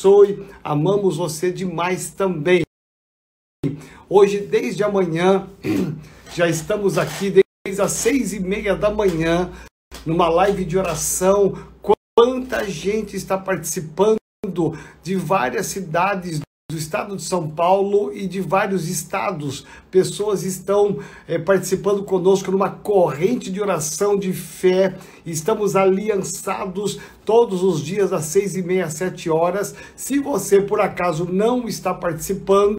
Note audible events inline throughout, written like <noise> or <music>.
abençoe. Amamos você demais também. Hoje, desde amanhã, <clears throat> já estamos aqui desde as seis e meia da manhã, numa live de oração. Quanta gente está participando de várias cidades do estado de São Paulo e de vários estados. Pessoas estão é, participando conosco numa corrente de oração de fé. Estamos aliançados todos os dias às seis e meia, sete horas. Se você por acaso não está participando,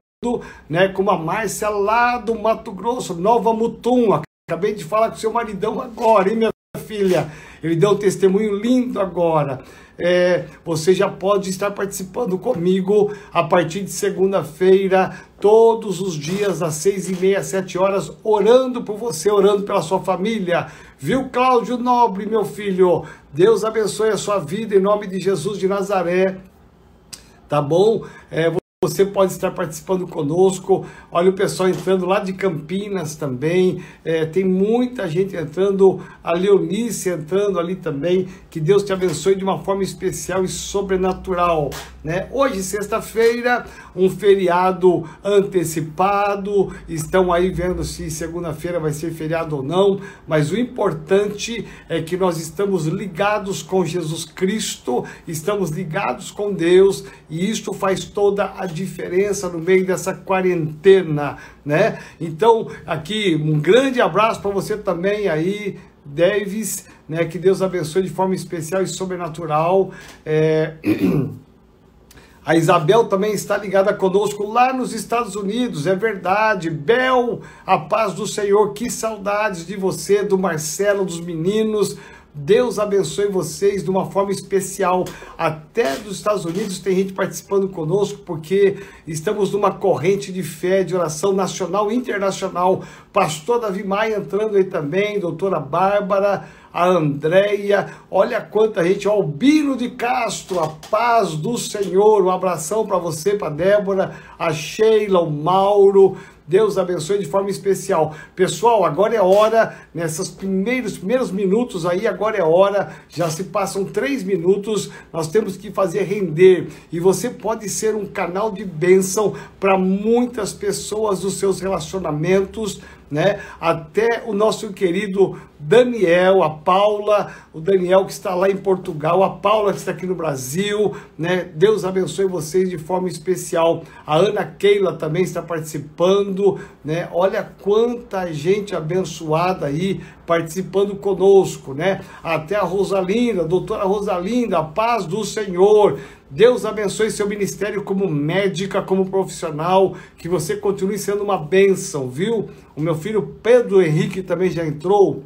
né, como a Márcia lá do Mato Grosso, Nova Mutum, acabei de falar com seu maridão agora, hein, minha filha? Ele deu um testemunho lindo agora é, você já pode estar participando comigo a partir de segunda-feira, todos os dias, às seis e meia, sete horas, orando por você, orando pela sua família. Viu, Cláudio Nobre, meu filho? Deus abençoe a sua vida em nome de Jesus de Nazaré. Tá bom? É, você pode estar participando conosco. Olha o pessoal entrando lá de Campinas também. É, tem muita gente entrando. A Leonice entrando ali também. Que Deus te abençoe de uma forma especial e sobrenatural. Né? Hoje, sexta-feira, um feriado antecipado. Estão aí vendo se segunda-feira vai ser feriado ou não. Mas o importante é que nós estamos ligados com Jesus Cristo, estamos ligados com Deus e isto faz toda a diferença no meio dessa quarentena, né? Então, aqui um grande abraço para você também aí, Davis, né? Que Deus abençoe de forma especial e sobrenatural. É... <clears throat> A Isabel também está ligada conosco lá nos Estados Unidos, é verdade. Bel, a paz do Senhor, que saudades de você, do Marcelo, dos meninos. Deus abençoe vocês de uma forma especial. Até dos Estados Unidos tem gente participando conosco, porque estamos numa corrente de fé, de oração nacional e internacional. Pastor Davi Maia entrando aí também, doutora Bárbara, a Andréia, olha quanta gente, o Albino de Castro, a paz do Senhor, um abração para você, para Débora, a Sheila, o Mauro, Deus abençoe de forma especial. Pessoal, agora é hora, nesses primeiros, primeiros minutos aí, agora é hora, já se passam três minutos, nós temos que fazer render. E você pode ser um canal de bênção para muitas pessoas dos seus relacionamentos, né? Até o nosso querido Daniel, a Paula, o Daniel que está lá em Portugal, a Paula que está aqui no Brasil, né? Deus abençoe vocês de forma especial. A Ana Keila também está participando, né? Olha quanta gente abençoada aí participando conosco, né? Até a Rosalinda, doutora Rosalinda, a paz do Senhor. Deus abençoe seu ministério como médica, como profissional, que você continue sendo uma bênção, viu? O meu filho Pedro Henrique também já entrou.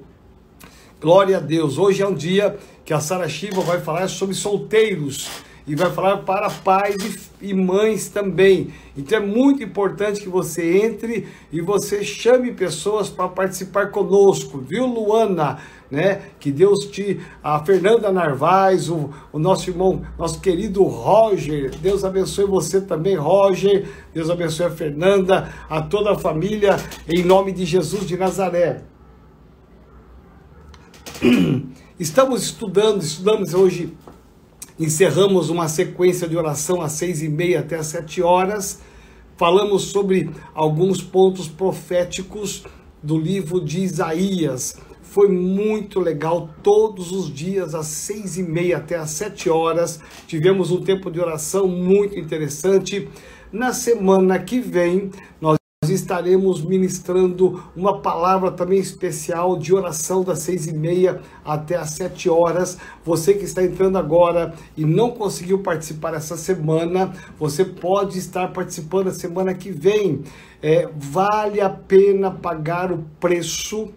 Glória a Deus. Hoje é um dia que a Sara Shiva vai falar sobre solteiros e vai falar para pais e mães também. Então é muito importante que você entre e você chame pessoas para participar conosco, viu, Luana? Né? Que Deus te. A Fernanda Narvaz, o, o nosso irmão, nosso querido Roger, Deus abençoe você também, Roger. Deus abençoe a Fernanda, a toda a família, em nome de Jesus de Nazaré. <clears throat> Estamos estudando, estudamos hoje Encerramos uma sequência de oração às seis e meia até às sete horas. Falamos sobre alguns pontos proféticos do livro de Isaías. Foi muito legal, todos os dias, às seis e meia até às sete horas. Tivemos um tempo de oração muito interessante. Na semana que vem, nós estaremos ministrando uma palavra também especial de oração das seis e meia até às sete horas. Você que está entrando agora e não conseguiu participar essa semana, você pode estar participando a semana que vem. É, vale a pena pagar o preço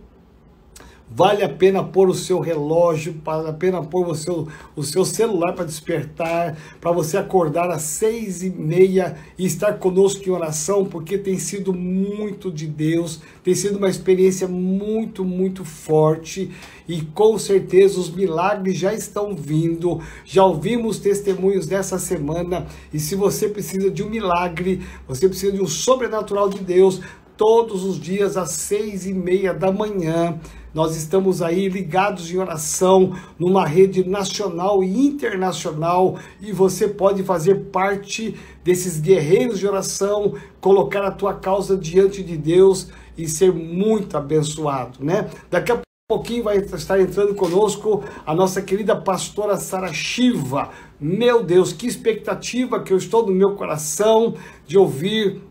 Vale a pena pôr o seu relógio, vale a pena pôr o seu, o seu celular para despertar, para você acordar às seis e meia e estar conosco em oração, porque tem sido muito de Deus, tem sido uma experiência muito, muito forte e com certeza os milagres já estão vindo. Já ouvimos testemunhos dessa semana e se você precisa de um milagre, você precisa de um sobrenatural de Deus, todos os dias às seis e meia da manhã. Nós estamos aí ligados em oração numa rede nacional e internacional e você pode fazer parte desses guerreiros de oração, colocar a tua causa diante de Deus e ser muito abençoado, né? Daqui a pouquinho vai estar entrando conosco a nossa querida pastora Sara Shiva. Meu Deus, que expectativa que eu estou no meu coração de ouvir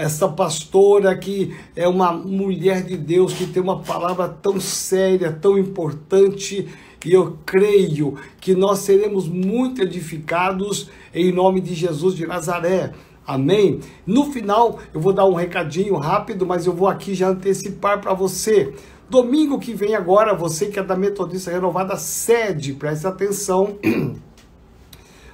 essa pastora que é uma mulher de Deus, que tem uma palavra tão séria, tão importante, e eu creio que nós seremos muito edificados em nome de Jesus de Nazaré. Amém? No final, eu vou dar um recadinho rápido, mas eu vou aqui já antecipar para você. Domingo que vem agora, você que é da Metodista Renovada, sede, preste atenção. <clears throat>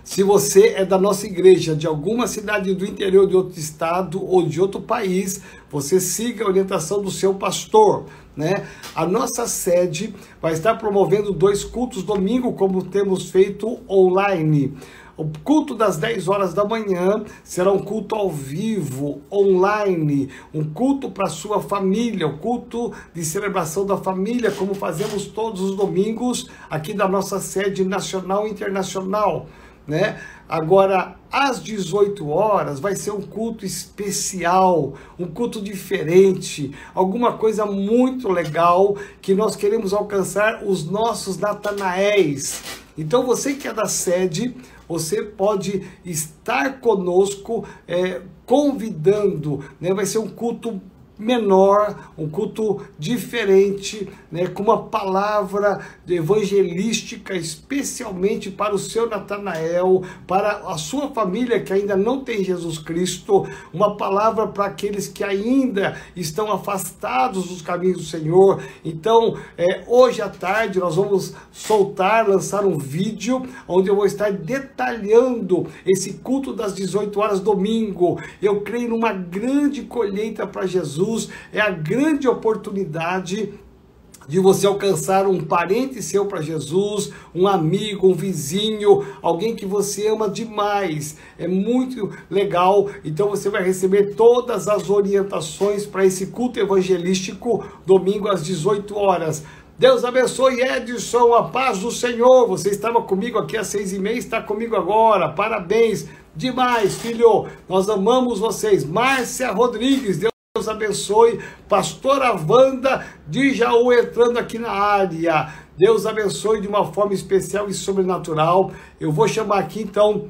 Se você é da nossa igreja, de alguma cidade do interior de outro estado ou de outro país, você siga a orientação do seu pastor. Né? A nossa sede vai estar promovendo dois cultos domingo, como temos feito online. O culto das 10 horas da manhã será um culto ao vivo, online, um culto para sua família, um culto de celebração da família, como fazemos todos os domingos aqui da nossa sede nacional e internacional né? Agora, às 18 horas, vai ser um culto especial, um culto diferente, alguma coisa muito legal que nós queremos alcançar os nossos Natanaéis. Então, você que é da sede, você pode estar conosco, é, convidando, né? Vai ser um culto menor, um culto diferente, né, com uma palavra evangelística especialmente para o seu Natanael, para a sua família que ainda não tem Jesus Cristo, uma palavra para aqueles que ainda estão afastados dos caminhos do Senhor. Então, é, hoje à tarde nós vamos soltar, lançar um vídeo onde eu vou estar detalhando esse culto das 18 horas domingo. Eu creio numa grande colheita para Jesus Jesus é a grande oportunidade de você alcançar um parente seu para Jesus, um amigo, um vizinho, alguém que você ama demais. É muito legal. Então você vai receber todas as orientações para esse culto evangelístico domingo às 18 horas. Deus abençoe Edson, a paz do Senhor. Você estava comigo aqui às seis e meia, está comigo agora. Parabéns. Demais, filho. Nós amamos vocês. Márcia Rodrigues, Deus Deus abençoe. Pastora Wanda de Jaú entrando aqui na área. Deus abençoe de uma forma especial e sobrenatural. Eu vou chamar aqui então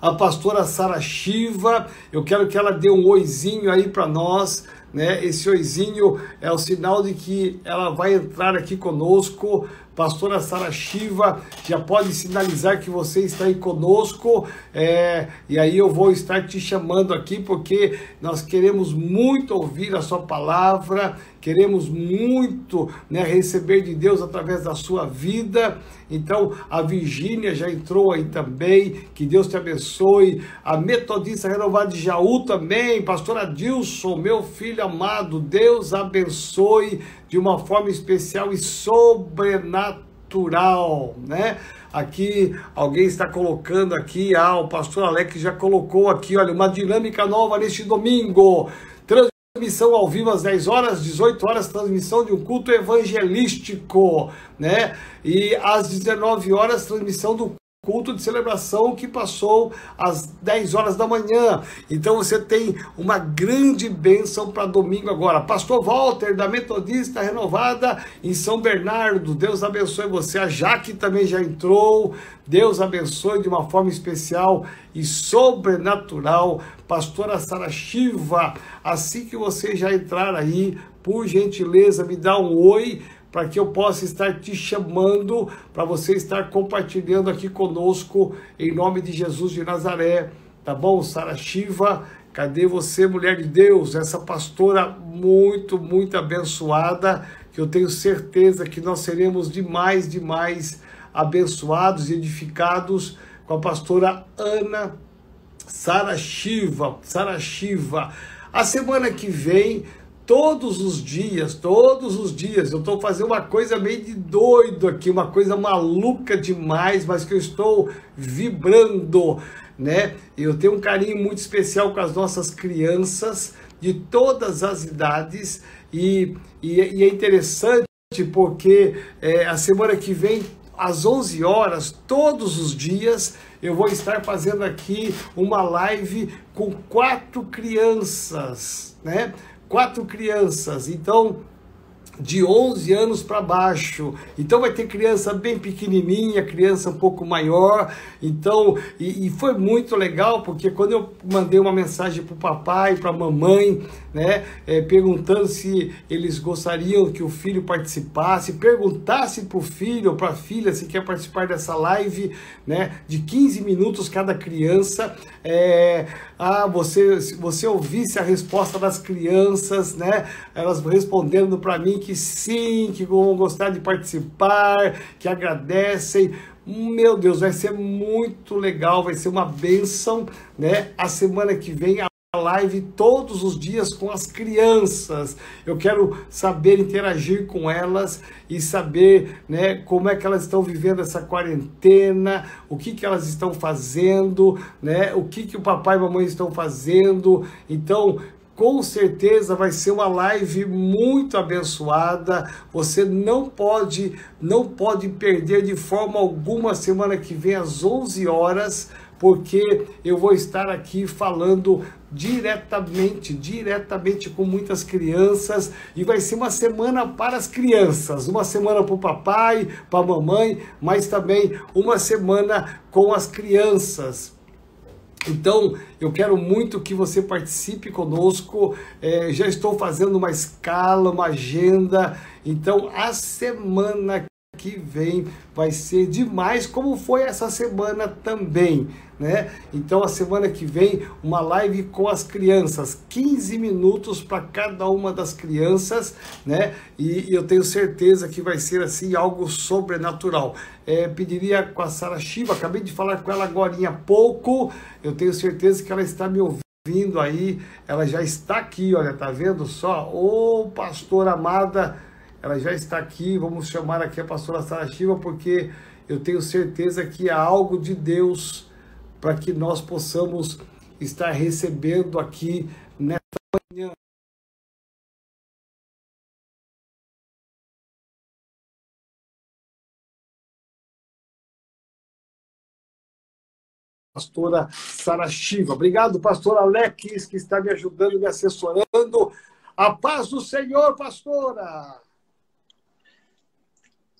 a pastora Sara Shiva. Eu quero que ela dê um oizinho aí para nós. Né? Esse oizinho é o sinal de que ela vai entrar aqui conosco pastora Sara Shiva já pode sinalizar que você está aí conosco, é, e aí eu vou estar te chamando aqui porque nós queremos muito ouvir a sua palavra, queremos muito né, receber de Deus através da sua vida. Então, a Virgínia já entrou aí também, que Deus te abençoe. A Metodista Renovada de Jaú também, pastora Dilson, meu filho amado, Deus abençoe de uma forma especial e sobrenatural, né? Aqui alguém está colocando aqui, ah, o pastor Alex já colocou aqui, olha, uma dinâmica nova neste domingo. Transmissão ao vivo às 10 horas, 18 horas, transmissão de um culto evangelístico, né? E às 19 horas, transmissão do culto de celebração que passou às 10 horas da manhã. Então você tem uma grande bênção para domingo agora. Pastor Walter, da Metodista Renovada em São Bernardo, Deus abençoe você. A Jaque também já entrou. Deus abençoe de uma forma especial e sobrenatural. Pastora Sara Shiva, assim que você já entrar aí, por gentileza, me dá um oi para que eu possa estar te chamando, para você estar compartilhando aqui conosco, em nome de Jesus de Nazaré, tá bom? Sara Shiva, cadê você, mulher de Deus? Essa pastora muito, muito abençoada, que eu tenho certeza que nós seremos demais, demais abençoados e edificados com a pastora Ana Sara Shiva, Sara Shiva. A semana que vem todos os dias, todos os dias, eu estou fazendo uma coisa meio de doido aqui, uma coisa maluca demais, mas que eu estou vibrando, né? Eu tenho um carinho muito especial com as nossas crianças, de todas as idades e, e, e é interessante porque é, a semana que vem às 11 horas, todos os dias, eu vou estar fazendo aqui uma live com quatro crianças, né? Quatro crianças. Então, de 11 anos para baixo. Então vai ter criança bem pequenininha, criança um pouco maior. Então, e, e foi muito legal porque quando eu mandei uma mensagem para o papai, para a mamãe, né, é, perguntando se eles gostariam que o filho participasse, perguntasse para o filho ou para a filha se quer participar dessa live, né, de 15 minutos cada criança. É, ah, você, se você ouvisse a resposta das crianças, né, elas respondendo para mim que sim, que vão gostar de participar, que agradecem. Meu Deus, vai ser muito legal, vai ser uma benção, né? A semana que vem a live todos os dias com as crianças. Eu quero saber interagir com elas e saber, né, como é que elas estão vivendo essa quarentena, o que que elas estão fazendo, né? O que que o papai e a mamãe estão fazendo. Então, com certeza vai ser uma live muito abençoada. Você não pode, não pode perder de forma alguma semana que vem às 11 horas, porque eu vou estar aqui falando diretamente, diretamente com muitas crianças e vai ser uma semana para as crianças, uma semana para o papai, para a mamãe, mas também uma semana com as crianças. Então, eu quero muito que você participe conosco. É, já estou fazendo uma escala, uma agenda. Então, a semana que vem vai ser demais, como foi essa semana também, né? Então a semana que vem uma live com as crianças, 15 minutos para cada uma das crianças, né? E, e, eu tenho certeza que vai ser assim algo sobrenatural. É, pediria com a Sara Shiva, acabei de falar com ela agora há pouco, eu tenho certeza que ela está me ouvindo aí, ela já está aqui, olha, tá vendo só? Ô, pastor amada, ela já está aqui. Vamos chamar aqui a pastora Sara Shiva, porque eu tenho certeza que há algo de Deus para que nós possamos estar recebendo aqui nesta manhã. pastora Sara Shiva. Obrigado, pastor Alex, que está me ajudando, me assessorando. A paz do Senhor, pastora!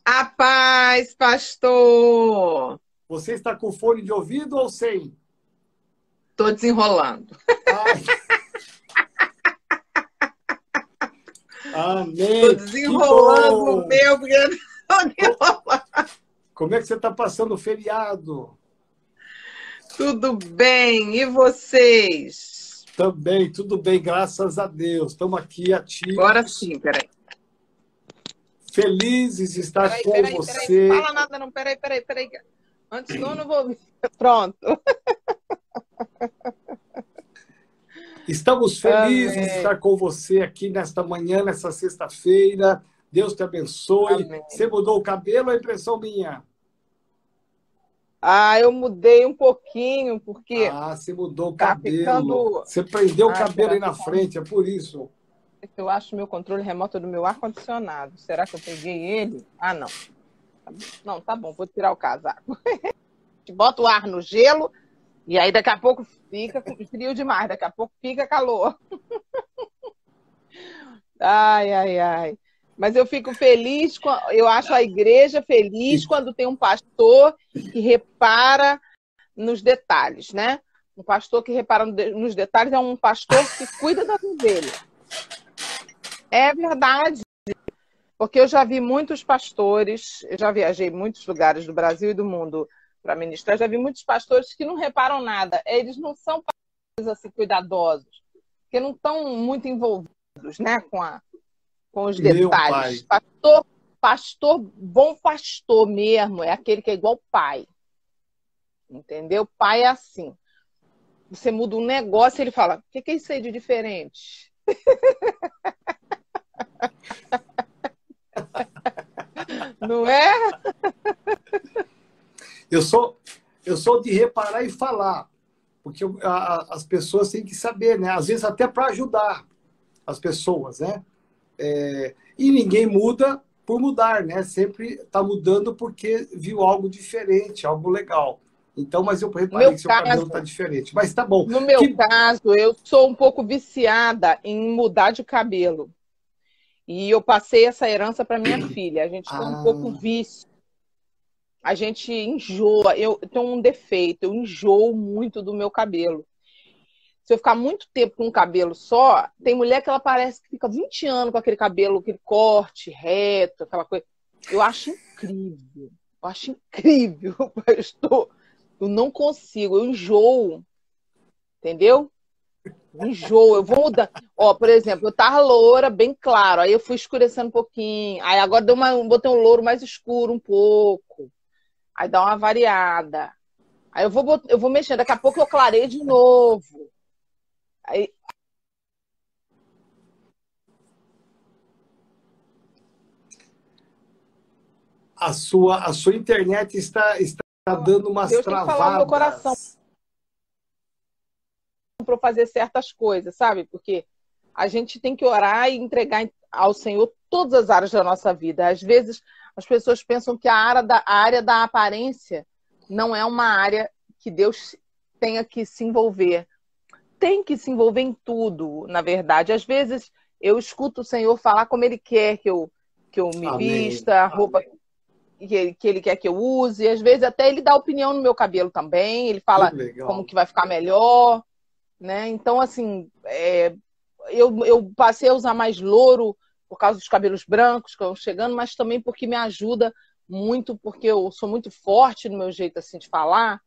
A paz, pastor! Você está com fone de ouvido ou sem? Estou desenrolando. <laughs> Amém. Estou desenrolando o meu, porque Como é que você está passando o feriado? Tudo bem. E vocês? Também, tudo bem, graças a Deus. Estamos aqui ativos. Agora sim, peraí. Felizes de estar peraí, com peraí, você. Peraí, não fala nada, não. Peraí, peraí, peraí. Antes não, não vou. <laughs> Pronto. Estamos felizes Amém. de estar com você aqui nesta manhã, nesta sexta-feira. Deus te abençoe. Amém. Você mudou o cabelo ou é impressão minha? Ah, eu mudei um pouquinho, porque. Ah, você mudou o tá cabelo. Ficando... Você prendeu ah, o cabelo aí na frente, é por isso eu acho meu controle remoto do meu ar-condicionado. Será que eu peguei ele? Ah, não. Não, tá bom, vou tirar o casaco. <laughs> Bota o ar no gelo e aí daqui a pouco fica frio demais, daqui a pouco fica calor. <laughs> Ai, ai, ai. Mas eu fico feliz, eu acho a igreja feliz quando tem um pastor que repara nos detalhes, né? Um pastor que repara nos detalhes é um pastor que cuida das ovelhas. É verdade. Porque eu já vi muitos pastores, eu já viajei muitos lugares do Brasil e do mundo para ministrar, já vi muitos pastores que não reparam nada. Eles não são pastores assim cuidadosos, porque não estão muito envolvidos, né, com a com os detalhes. Pastor, pastor, bom pastor mesmo, é aquele que é igual pai. Entendeu? Pai é assim. Você muda um negócio, ele fala: "O que é isso aí de diferente?" <laughs> Não é? Eu sou, eu sou de reparar e falar, porque a, as pessoas têm que saber, né? Às vezes até para ajudar, as pessoas, né? É, e ninguém muda por mudar, né? Sempre está mudando porque viu algo diferente, algo legal. Então, mas eu reparei meu que seu caso, cabelo está diferente. Mas tá bom. No meu que... caso, eu sou um pouco viciada em mudar de cabelo. E eu passei essa herança para minha <clears throat> filha. A gente tem ah. um pouco vício. A gente enjoa. Eu tenho um defeito, eu enjoo muito do meu cabelo. Se eu ficar muito tempo com um cabelo só, tem mulher que ela parece que fica 20 anos com aquele cabelo, aquele corte reto, aquela coisa. Eu acho incrível. Eu acho incrível. <laughs> Eu, estou... eu não consigo, eu enjoo. Entendeu? Enjoo, eu vou mudar. Ó, por exemplo, eu tava loura, bem claro, aí eu fui escurecendo um pouquinho. Aí agora deu uma, botei um louro mais escuro um pouco. Aí dá uma variada. Aí eu vou, eu vou mexendo, daqui a pouco eu clarei de novo. Aí... A sua, a sua internet está, está dando umas Deus travadas. Tem que falar meu coração para fazer certas coisas, sabe? Porque a gente tem que orar e entregar ao Senhor todas as áreas da nossa vida. Às vezes as pessoas pensam que a área da, a área da aparência não é uma área que Deus tenha que se envolver tem que se envolver em tudo, na verdade. Às vezes eu escuto o Senhor falar como Ele quer que eu, que eu me Amém. vista, a roupa que ele, que ele quer que eu use. Às vezes até Ele dá opinião no meu cabelo também. Ele fala que como que vai ficar melhor. Né? Então, assim, é, eu, eu passei a usar mais louro por causa dos cabelos brancos que estão chegando, mas também porque me ajuda muito, porque eu sou muito forte no meu jeito assim de falar.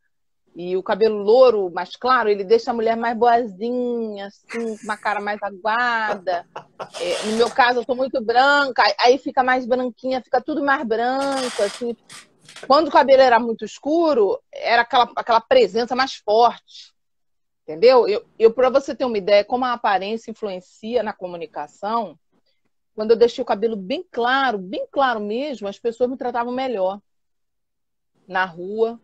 E o cabelo louro, mais claro, ele deixa a mulher mais boazinha, assim, com uma cara mais aguada. É, no meu caso, eu sou muito branca, aí fica mais branquinha, fica tudo mais branco, assim. Quando o cabelo era muito escuro, era aquela, aquela presença mais forte. Entendeu? Eu, eu para você ter uma ideia como a aparência influencia na comunicação, quando eu deixei o cabelo bem claro, bem claro mesmo, as pessoas me tratavam melhor. Na rua,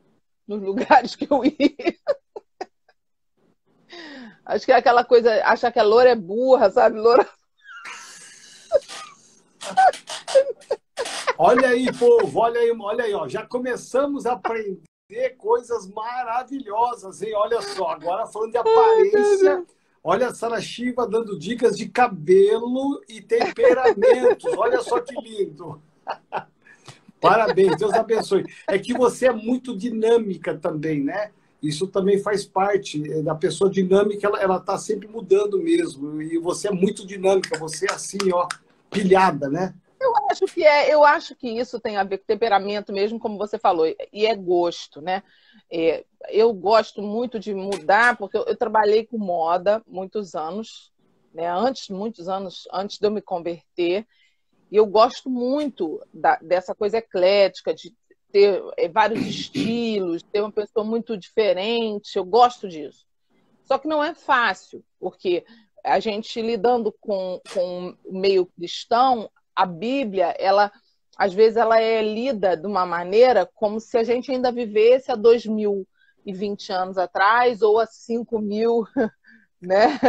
nos <laughs> lugares que eu ia. Acho que é aquela coisa, achar que a loura é burra, sabe? Loura. Olha aí, povo, olha aí, olha aí, ó. Já começamos a aprender coisas maravilhosas, hein? Olha só, agora falando de aparência. Olha a Sara Shiva dando dicas de cabelo e temperamentos. Olha só que lindo. Parabéns, Deus abençoe. É que você é muito dinâmica também, né? Isso também faz parte é, da pessoa dinâmica, ela, ela tá sempre mudando mesmo. E você é muito dinâmica, você é assim, ó, pilhada, né? Eu acho que é, eu acho que isso tem a ver com temperamento mesmo, como você falou, e é gosto, né? É, eu gosto muito de mudar, porque eu, eu, trabalhei com moda muitos anos, né? Antes, muitos anos antes de eu me converter, e eu gosto muito da, dessa coisa eclética, de ter é, vários estilos, ter uma pessoa muito diferente. Eu gosto disso. Só que não é fácil, porque a gente lidando com, com o meio cristão, a Bíblia, ela às vezes ela é lida de uma maneira como se a gente ainda vivesse há 2020 anos atrás ou há 5 mil, <laughs> né?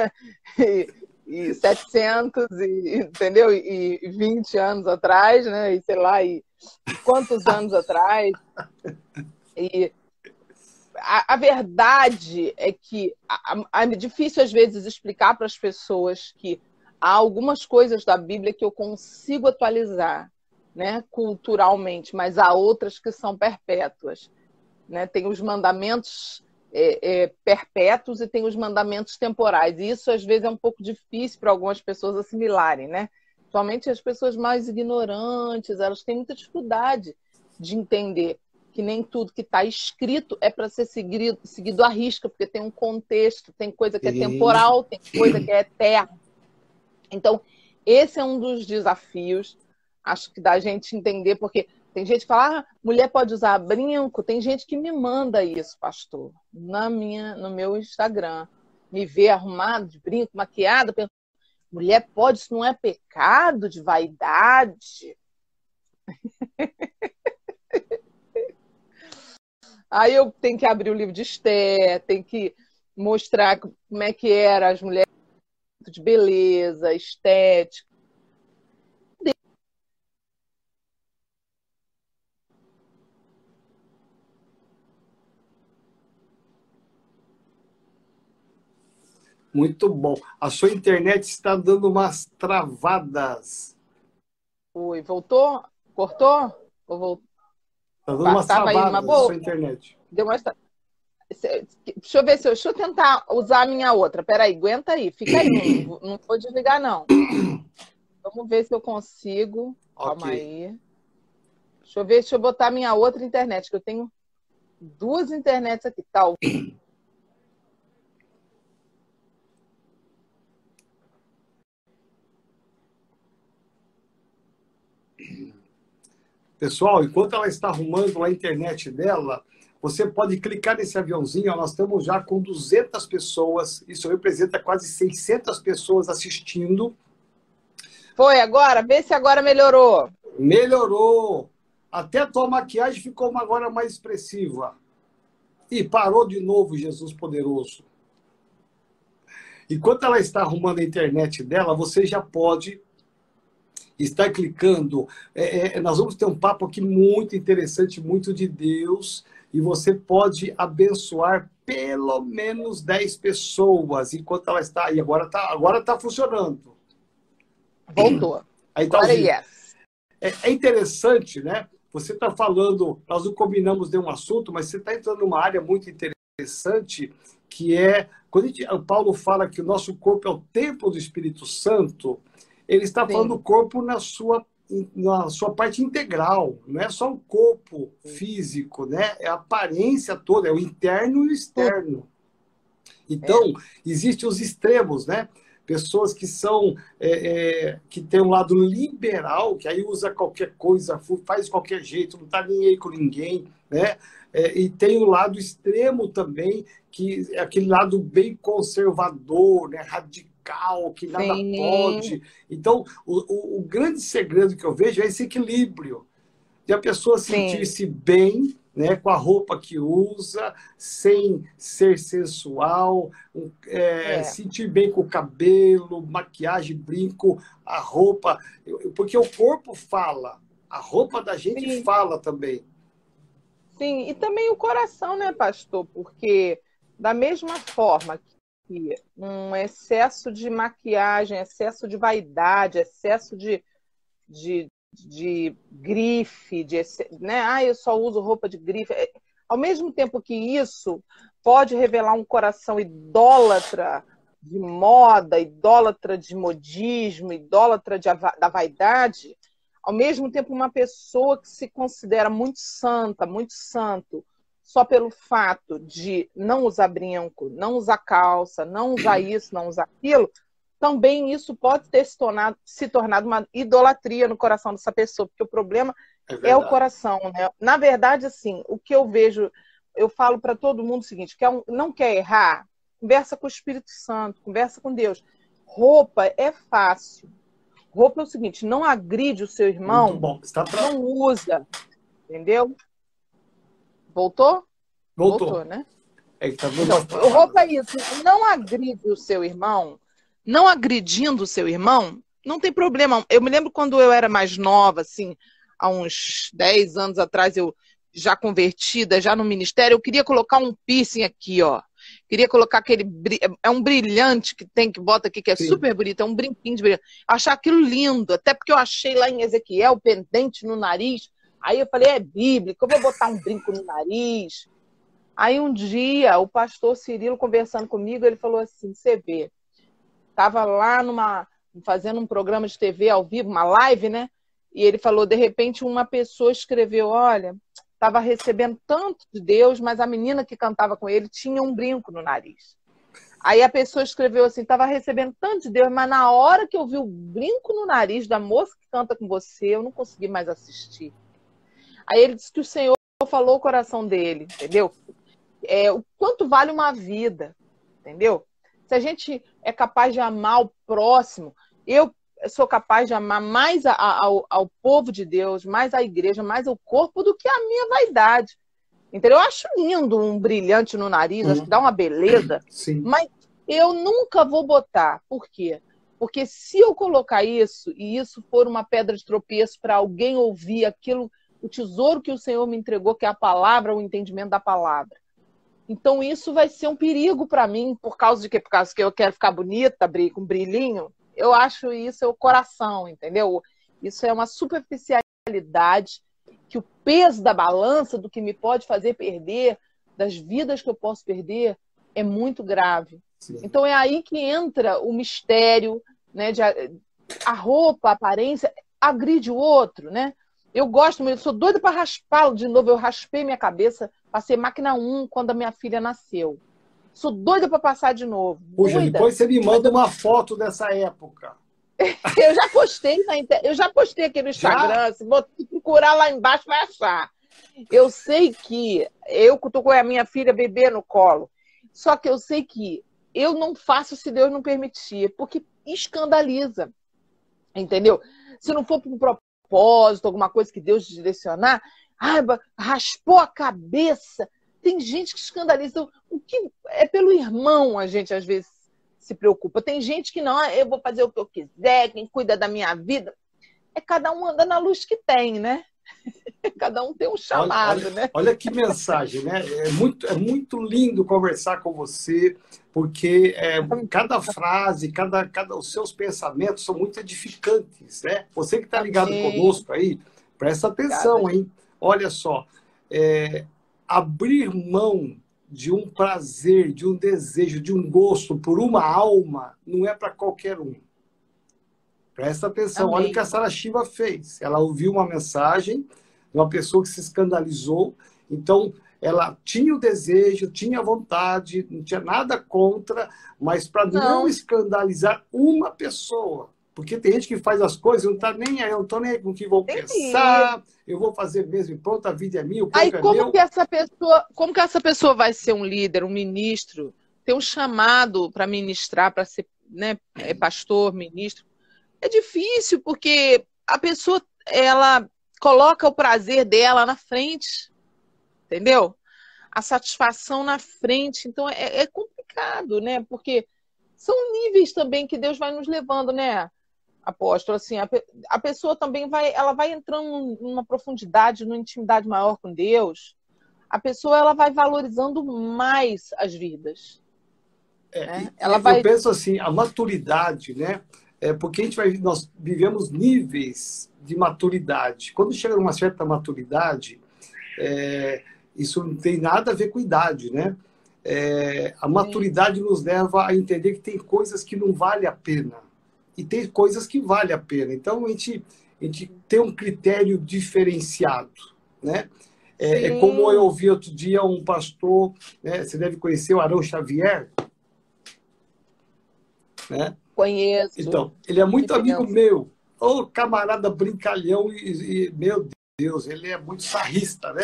e 700 e entendeu? E 20 anos atrás né? E sei lá e quantos anos atrás? E a, a verdade é que é difícil às vezes explicar para as pessoas que há algumas coisas da Bíblia que eu consigo atualizar né culturalmente mas há outras que são perpétuas né tem os mandamentos é, é, perpétuos e tem os mandamentos temporais. E isso, às vezes, é um pouco difícil para algumas pessoas assimilarem, né? Somente as pessoas mais ignorantes, elas têm muita dificuldade de entender que nem tudo que está escrito é para ser seguido, seguido à risca, porque tem um contexto, tem coisa que é temporal, tem coisa que é eterna. Então, esse é um dos desafios, acho que da gente entender, porque tem gente que fala, ah, mulher pode usar brinco. Tem gente que me manda isso, pastor, na minha, no meu Instagram. Me vê arrumado de brinco, maquiada. Mulher pode, isso não é pecado de vaidade. <laughs> Aí eu tenho que abrir o livro de Esté, tenho que mostrar como é que era as mulheres de beleza, estética. Muito bom. A sua internet está dando umas travadas. Oi, voltou? Cortou? Ou voltou? Está dando umas travadas uma boa. sua internet. Deu uma... Deixa eu ver se eu. Deixa eu tentar usar a minha outra. Peraí, aguenta aí. Fica aí. não, não vou desligar, não. Vamos ver se eu consigo. Okay. Calma aí. Deixa eu ver, deixa eu botar a minha outra internet, que eu tenho duas internets aqui. Tal. Tá, Pessoal, enquanto ela está arrumando a internet dela, você pode clicar nesse aviãozinho. Nós estamos já com 200 pessoas. Isso representa quase 600 pessoas assistindo. Foi agora? Vê se agora melhorou. Melhorou. Até a tua maquiagem ficou agora mais expressiva. E parou de novo, Jesus poderoso. Enquanto ela está arrumando a internet dela, você já pode está clicando. É, é, nós vamos ter um papo aqui muito interessante, muito de Deus, e você pode abençoar pelo menos 10 pessoas enquanto ela está. E agora está agora tá funcionando. Voltou. Aí tá yes. é, é interessante, né? Você está falando, nós não combinamos nenhum assunto, mas você está entrando numa área muito interessante, que é quando gente, o Paulo fala que o nosso corpo é o templo do Espírito Santo, ele está Sim. falando do corpo na sua, na sua parte integral, não é só o corpo físico, né? É a aparência toda, é o interno e o externo. Então, é. existem os extremos, né? Pessoas que são é, é, que tem um lado liberal, que aí usa qualquer coisa, faz qualquer jeito, não está nem aí com ninguém, né? É, e tem o lado extremo também, que é aquele lado bem conservador, né? radical radical, que nada Sim. pode. Então, o, o, o, grande segredo que eu vejo é esse equilíbrio. De a pessoa sentir-se bem né, com a roupa que usa, sem ser sensual, é, é. sentir bem com o cabelo, maquiagem, brinco, a roupa. Porque o corpo fala, a roupa da gente Sim. fala também. Sim, e também o coração, né, pastor? Porque da mesma forma que um excesso de maquiagem, excesso de vaidade, excesso de, de, de grife, de, né? Ah, eu só uso roupa de grife. É, ao mesmo tempo que isso pode revelar um coração idólatra de moda, idólatra de modismo, idólatra de, da vaidade, ao mesmo tempo uma pessoa que se considera muito santa, muito santo, só pelo fato de não usar brinco, não usar calça, não usar isso, não usar aquilo, também isso pode ter se tornado, se tornado uma idolatria no coração dessa pessoa, porque o problema é, é o coração, né? Na verdade, assim, o que eu vejo, eu falo para todo mundo o seguinte: quer um, não quer errar, conversa com o Espírito Santo, conversa com Deus. Roupa é fácil. Roupa é o seguinte: não agride o seu irmão, não usa, entendeu? Voltou? Voltou, Voltou né? É que tá então, roupa é isso. Não agride o seu irmão. Não agredindo o seu irmão, não tem problema. Eu me lembro quando eu era mais nova, assim, há uns 10 anos atrás, eu já convertida, já no ministério, eu queria colocar um piercing aqui, ó. Queria colocar aquele. É um brilhante que tem, que bota aqui, que é Sim. super bonito, é um brinquinho de brilhante. Achar aquilo lindo, até porque eu achei lá em Ezequiel pendente no nariz. Aí eu falei, é bíblico, eu vou botar um brinco no nariz. Aí um dia, o pastor Cirilo conversando comigo, ele falou assim: você vê, estava lá numa fazendo um programa de TV ao vivo, uma live, né? E ele falou: de repente, uma pessoa escreveu: olha, estava recebendo tanto de Deus, mas a menina que cantava com ele tinha um brinco no nariz. Aí a pessoa escreveu assim: estava recebendo tanto de Deus, mas na hora que eu vi o brinco no nariz da moça que canta com você, eu não consegui mais assistir. Aí ele disse que o Senhor falou o coração dele, entendeu? É, o quanto vale uma vida, entendeu? Se a gente é capaz de amar o próximo, eu sou capaz de amar mais a, a, ao, ao, povo de Deus, mais a igreja, mais o corpo do que a minha vaidade. Entendeu? Eu acho lindo um brilhante no nariz, uhum. acho que dá uma beleza. Sim. Mas eu nunca vou botar. Por quê? Porque se eu colocar isso e isso for uma pedra de tropeço para alguém ouvir aquilo, o tesouro que o Senhor me entregou, que é a palavra, o entendimento da palavra. Então isso vai ser um perigo para mim, por causa de quê? Por causa que eu quero ficar bonita, com brilhinho. Eu acho isso é o coração, entendeu? Isso é uma superficialidade que o peso da balança do que me pode fazer perder, das vidas que eu posso perder, é muito grave. Sim. Então é aí que entra o mistério, né? De, a roupa, a aparência, agride o outro, né? Eu gosto, eu sou doida para raspá-lo de novo. Eu raspei minha cabeça, passei máquina 1 quando a minha filha nasceu. Sou doida para passar de novo. Puxa, depois você me manda uma foto dessa época. <laughs> eu já postei na inter... eu já postei aqui no Instagram. Já? Se você procurar lá embaixo, vai achar. Eu sei que eu tô com a minha filha bebê no colo. Só que eu sei que eu não faço se Deus não permitir, porque escandaliza. Entendeu? Se não for por um propósito, alguma coisa que Deus direcionar, ah, raspou a cabeça. Tem gente que escandaliza. O que é pelo irmão a gente às vezes se preocupa. Tem gente que não, ah, eu vou fazer o que eu quiser, quem cuida da minha vida. É cada um anda na luz que tem, né? <laughs> Cada um tem um chamado, olha, olha, né? Olha que mensagem, né? É muito, é muito lindo conversar com você, porque é, cada frase, cada, cada, os seus pensamentos são muito edificantes, né? Você que está ligado Sim. conosco aí, presta atenção, hein? Olha só, é, abrir mão de um prazer, de um desejo, de um gosto por uma alma, não é para qualquer um. Presta atenção, Amém. olha o que a Sara Shiva fez. Ela ouviu uma mensagem de uma pessoa que se escandalizou, então ela tinha o desejo, tinha a vontade, não tinha nada contra, mas para não. não. escandalizar uma pessoa. Porque tem gente que faz as coisas, não está nem aí, eu não estou nem aí com o que vão Entendi. pensar, eu vou fazer mesmo e pronto, a vida é minha, o aí, é como meu. Que essa pessoa, como que essa pessoa vai ser um líder, um ministro, ter um chamado para ministrar, para ser né, é pastor, ministro? É difícil, porque a pessoa, ela coloca o prazer dela na frente, entendeu? A satisfação na frente. Então, é, é complicado, né? Porque são níveis também que Deus vai nos levando, né? apóstolo, assim, a, a, pessoa também vai, ela vai entrando numa profundidade, numa intimidade maior com Deus, a pessoa ela vai valorizando mais as vidas. É, né? ela eu vai... penso assim, a maturidade, né? É, porque a gente vai, nós vivemos níveis de maturidade. Quando chega numa certa maturidade, é, isso não tem nada a ver com idade, né? É, a maturidade nos leva a entender que tem coisas que não vale a pena e tem coisas que vale a pena. Então a gente, a gente tem um critério diferenciado, né? É, é, como eu ouvi outro dia um pastor, né? Você deve conhecer o Arão Xavier, né? Conheço. Então, ele é muito amigo meu. Ô, oh, camarada brincalhão e, e, meu Deus, ele é muito sarrista, né?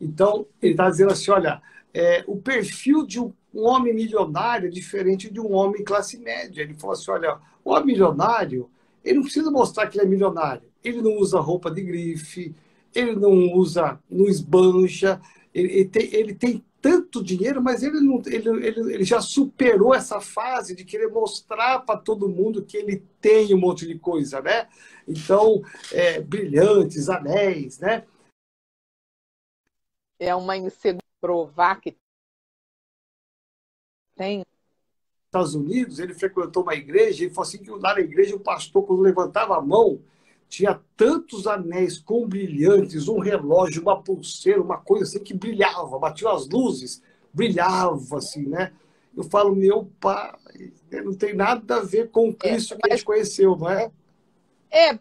Então, ele está dizendo assim, olha, é, o perfil de um, homem milionário é diferente de um homem classe média. Ele falou assim, olha, o homem milionário, ele não precisa mostrar que ele é milionário. Ele não usa roupa de grife, ele não usa, não esbanja, ele, ele, tem, ele tem tanto dinheiro, mas ele, não, ele, ele, ele já superou essa fase de querer mostrar para todo mundo que ele tem um monte de coisa, né? Então, é, brilhantes, anéis, né? É uma insegurança provar que tem. Estados Unidos, ele frequentou uma igreja e falou assim que lá na igreja o pastor, quando levantava a mão, tinha tantos anéis com brilhantes, um relógio, uma pulseira, uma coisa assim que brilhava, batiam as luzes, brilhava assim, né? Eu falo, meu pai, não tem nada a ver com o é, Cristo é, que a gente conheceu, não é? é?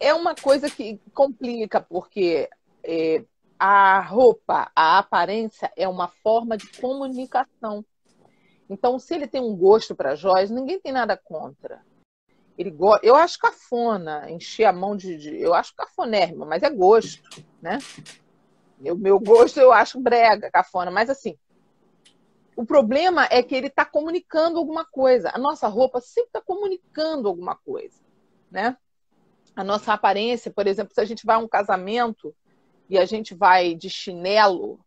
É, uma coisa que complica, porque é, a roupa, a aparência é uma forma de comunicação. Então, se ele tem um gosto para joias, ninguém tem nada contra. Ele go... Eu acho cafona, encher a mão de, de. Eu acho cafonérrimo, mas é gosto, né? O meu gosto eu acho brega, cafona, mas assim. O problema é que ele está comunicando alguma coisa. A nossa roupa sempre está comunicando alguma coisa, né? A nossa aparência, por exemplo, se a gente vai a um casamento e a gente vai de chinelo,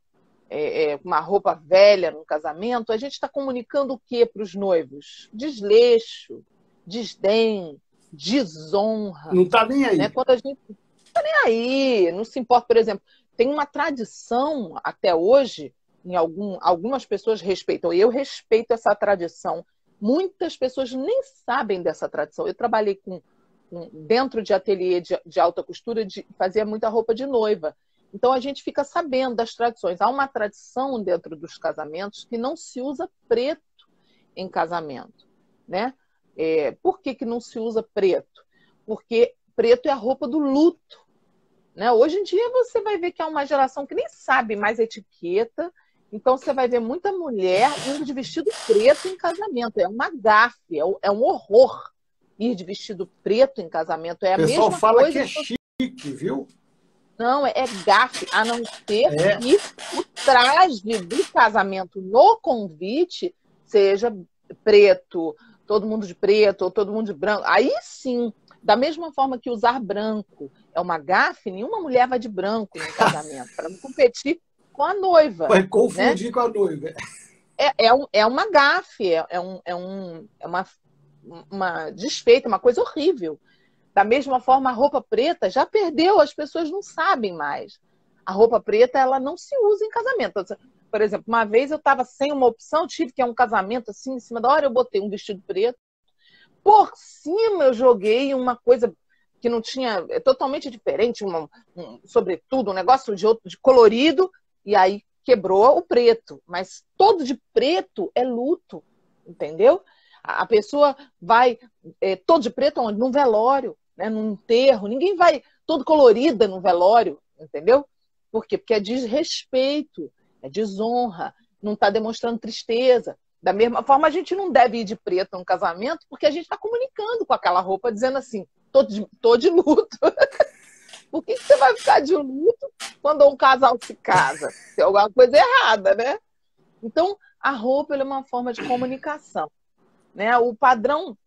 é, é, uma roupa velha no casamento, a gente está comunicando o que para os noivos? Desleixo, desdém, desonra. Não está nem aí. Né? Quando a gente não está nem aí, não se importa, por exemplo, tem uma tradição até hoje, em algum, algumas pessoas respeitam, eu respeito essa tradição. Muitas pessoas nem sabem dessa tradição. Eu trabalhei com, com dentro de ateliê de, de alta costura, de, fazia muita roupa de noiva. Então a gente fica sabendo das tradições. Há uma tradição dentro dos casamentos que não se usa preto em casamento, né? É, por que, que não se usa preto? Porque preto é a roupa do luto. Né? Hoje em dia você vai ver que há uma geração que nem sabe mais etiqueta, então você vai ver muita mulher indo de vestido preto em casamento. É uma gafe, é, é um horror ir de vestido preto em casamento. É a pessoal mesma fala coisa que é chique, viu? Não, é gafe, a não ser é. que o traje do casamento no convite seja preto, todo mundo de preto, ou todo mundo de branco. Aí sim, da mesma forma que usar branco é uma gafe, nenhuma mulher vai de branco no casamento, para não competir com a noiva. Vai confundir né? com a noiva. É, é, um, é uma gafe, é, é, um, é, um, é uma, uma desfeita, uma coisa horrível. Da mesma forma, a roupa preta já perdeu, as pessoas não sabem mais. A roupa preta, ela não se usa em casamento. Por exemplo, uma vez eu estava sem uma opção, tive que a um casamento assim, em cima da hora eu botei um vestido preto. Por cima eu joguei uma coisa que não tinha, é totalmente diferente, uma, um, sobretudo um negócio de outro, de colorido, e aí quebrou o preto. Mas todo de preto é luto, entendeu? A, a pessoa vai é, todo de preto onde? Num velório né, num enterro, ninguém vai todo colorida no velório, entendeu? Por quê? Porque é desrespeito, é desonra, não está demonstrando tristeza. Da mesma forma, a gente não deve ir de preto num casamento, porque a gente está comunicando com aquela roupa, dizendo assim: tô de, tô de luto. <laughs> Por que, que você vai ficar de luto quando um casal se casa? Tem alguma coisa errada, né? Então, a roupa é uma forma de comunicação. Né? O padrão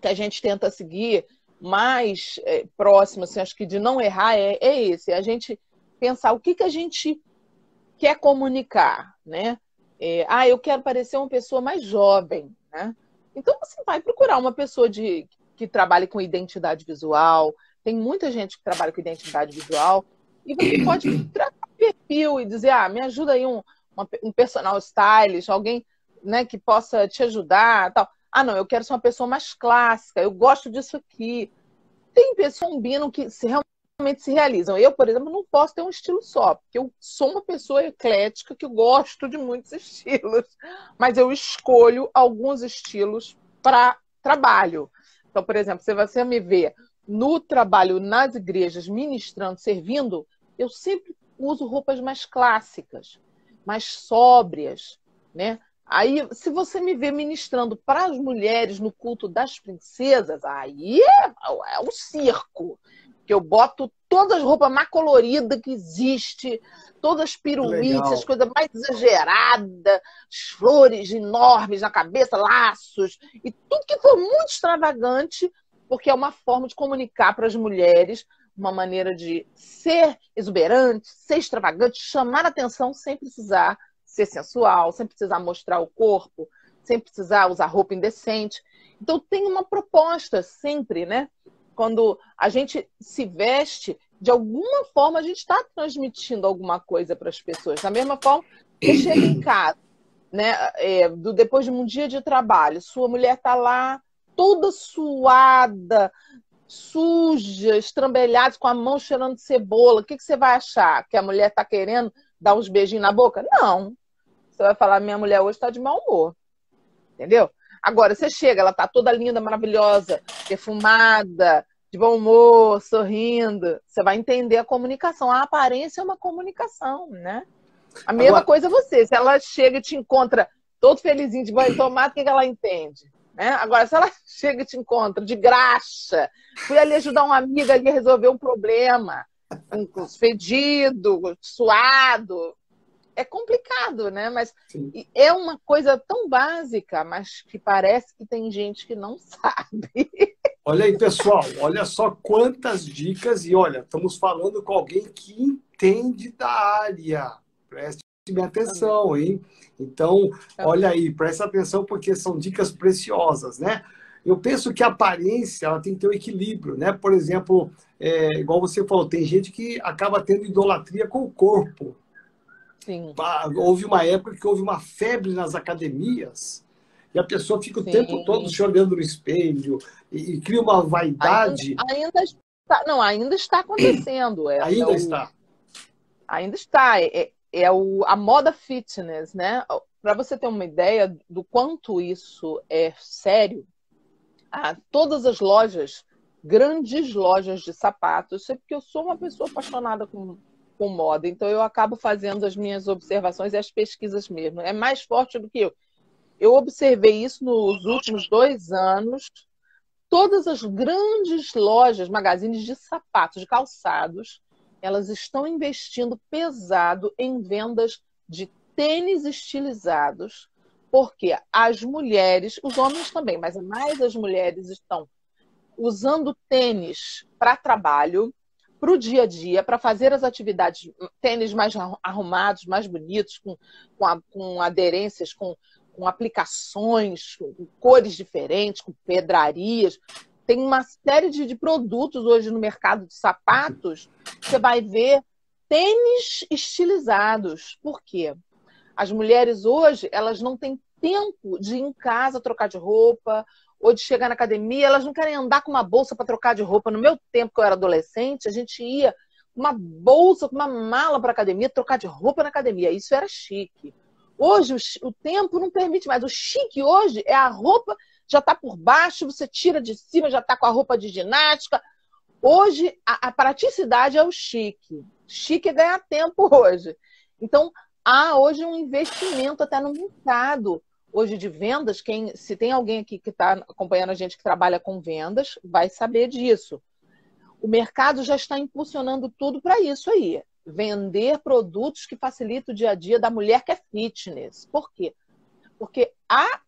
que a gente tenta seguir mais é, próximo, assim, acho que de não errar é, é esse, é a gente pensar o que, que a gente quer comunicar, né? É, ah, eu quero parecer uma pessoa mais jovem, né? Então você vai procurar uma pessoa de, que trabalhe com identidade visual. Tem muita gente que trabalha com identidade visual e você <coughs> pode tratar perfil e dizer, ah, me ajuda aí um, uma, um personal stylist, alguém né, que possa te ajudar, tal. Ah, não, eu quero ser uma pessoa mais clássica, eu gosto disso aqui. Tem pessoas combinam que se realmente se realizam. Eu, por exemplo, não posso ter um estilo só, porque eu sou uma pessoa eclética que gosto de muitos <laughs> estilos, mas eu escolho alguns estilos para trabalho. Então, por exemplo, se você me vê no trabalho nas igrejas, ministrando, servindo, eu sempre uso roupas mais clássicas, mais sóbrias, né? Aí, se você me vê ministrando para as mulheres no culto das princesas, aí é, é um circo. Que eu boto todas as roupas mais coloridas que existe, todas as piruítes, as coisas mais exageradas, flores enormes na cabeça, laços, e tudo que for muito extravagante, porque é uma forma de comunicar para as mulheres uma maneira de ser exuberante, ser extravagante, chamar atenção sem precisar ser sensual, sem precisar mostrar o corpo, sem precisar usar roupa indecente. Então tem uma proposta sempre, né? Quando a gente se veste, de alguma forma a gente está transmitindo alguma coisa para as pessoas. Da mesma forma, você chega em casa, né? É, do, depois de um dia de trabalho, sua mulher está lá toda suada, suja, estrambelhada, com a mão cheirando de cebola. O que, que você vai achar? Que a mulher está querendo dar uns beijinhos na boca? Não. Você vai falar, minha mulher hoje está de mau humor. Entendeu? Agora, você chega, ela tá toda linda, maravilhosa, perfumada, de bom humor, sorrindo. Você vai entender a comunicação. A aparência é uma comunicação, né? A mesma Agora... coisa você. Se ela chega e te encontra todo felizinho de banho tomado, o que, que ela entende? Né? Agora, se ela <laughs> chega e te encontra de graxa, fui ali ajudar uma amiga ali a resolver um problema, um fedido, suado, é complicado, né? Mas Sim. é uma coisa tão básica, mas que parece que tem gente que não <laughs> sabe. Olha aí, pessoal, olha só quantas dicas e olha, estamos falando com alguém que entende da área. Preste minha atenção, hein? Então, olha aí, presta atenção porque são dicas preciosas, né? Eu penso que a aparência ela tem que ter um equilíbrio, né? Por exemplo, é, igual você falou, tem gente que acaba tendo idolatria com o corpo. Sim. Houve uma época que houve uma febre nas academias e a pessoa fica o Sim. tempo todo se olhando no espelho e, e cria uma vaidade. Ainda, ainda, está, não, ainda está acontecendo. É, ainda é o, está. Ainda está. É, é o, a moda fitness, né? Para você ter uma ideia do quanto isso é sério, todas as lojas, grandes lojas de sapatos, isso é porque eu sou uma pessoa apaixonada com, com moda, então eu acabo fazendo as minhas observações e as pesquisas mesmo. É mais forte do que eu. Eu observei isso nos últimos dois anos. Todas as grandes lojas, magazines de sapatos, de calçados, elas estão investindo pesado em vendas de tênis estilizados, porque as mulheres, os homens também, mas mais as mulheres estão usando tênis para trabalho, para o dia a dia, para fazer as atividades, tênis mais arrumados, mais bonitos, com, com, a, com aderências, com, com aplicações, com cores diferentes, com pedrarias. Tem uma série de, de produtos hoje no mercado de sapatos. Você vai ver tênis estilizados. Por quê? As mulheres hoje, elas não têm tempo de ir em casa trocar de roupa ou de chegar na academia, elas não querem andar com uma bolsa para trocar de roupa. No meu tempo, que eu era adolescente, a gente ia com uma bolsa, com uma mala para academia, trocar de roupa na academia. Isso era chique. Hoje o, tempo não permite mais. O chique hoje é a roupa já está por baixo, você tira de cima, já está com a roupa de ginástica. Hoje, a, a, praticidade é o chique. Chique é ganhar tempo <laughs> hoje. Então, há hoje um investimento até no mercado hoje de vendas. Quem, se tem alguém aqui que está acompanhando a gente que trabalha com vendas, vai saber disso. O mercado já está impulsionando tudo para isso aí. Vender produtos que facilitam o dia a dia da mulher que é fitness. Por quê? Porque a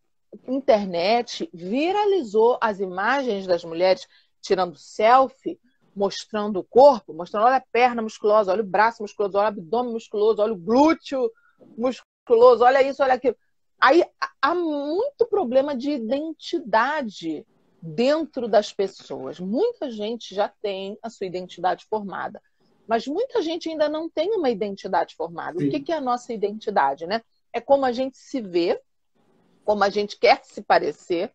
internet viralizou as imagens das mulheres tirando selfie, mostrando o corpo, mostrando, olha a perna musculosa, olha o braço musculoso, olha o abdômen musculoso, olha o glúteo musculoso, olha isso, olha aquilo. Aí há muito problema de identidade dentro das pessoas. Muita gente já tem a sua identidade formada, mas muita gente ainda não tem uma identidade formada. Sim. O que é a nossa identidade, né? É como a gente se vê, como a gente quer se parecer,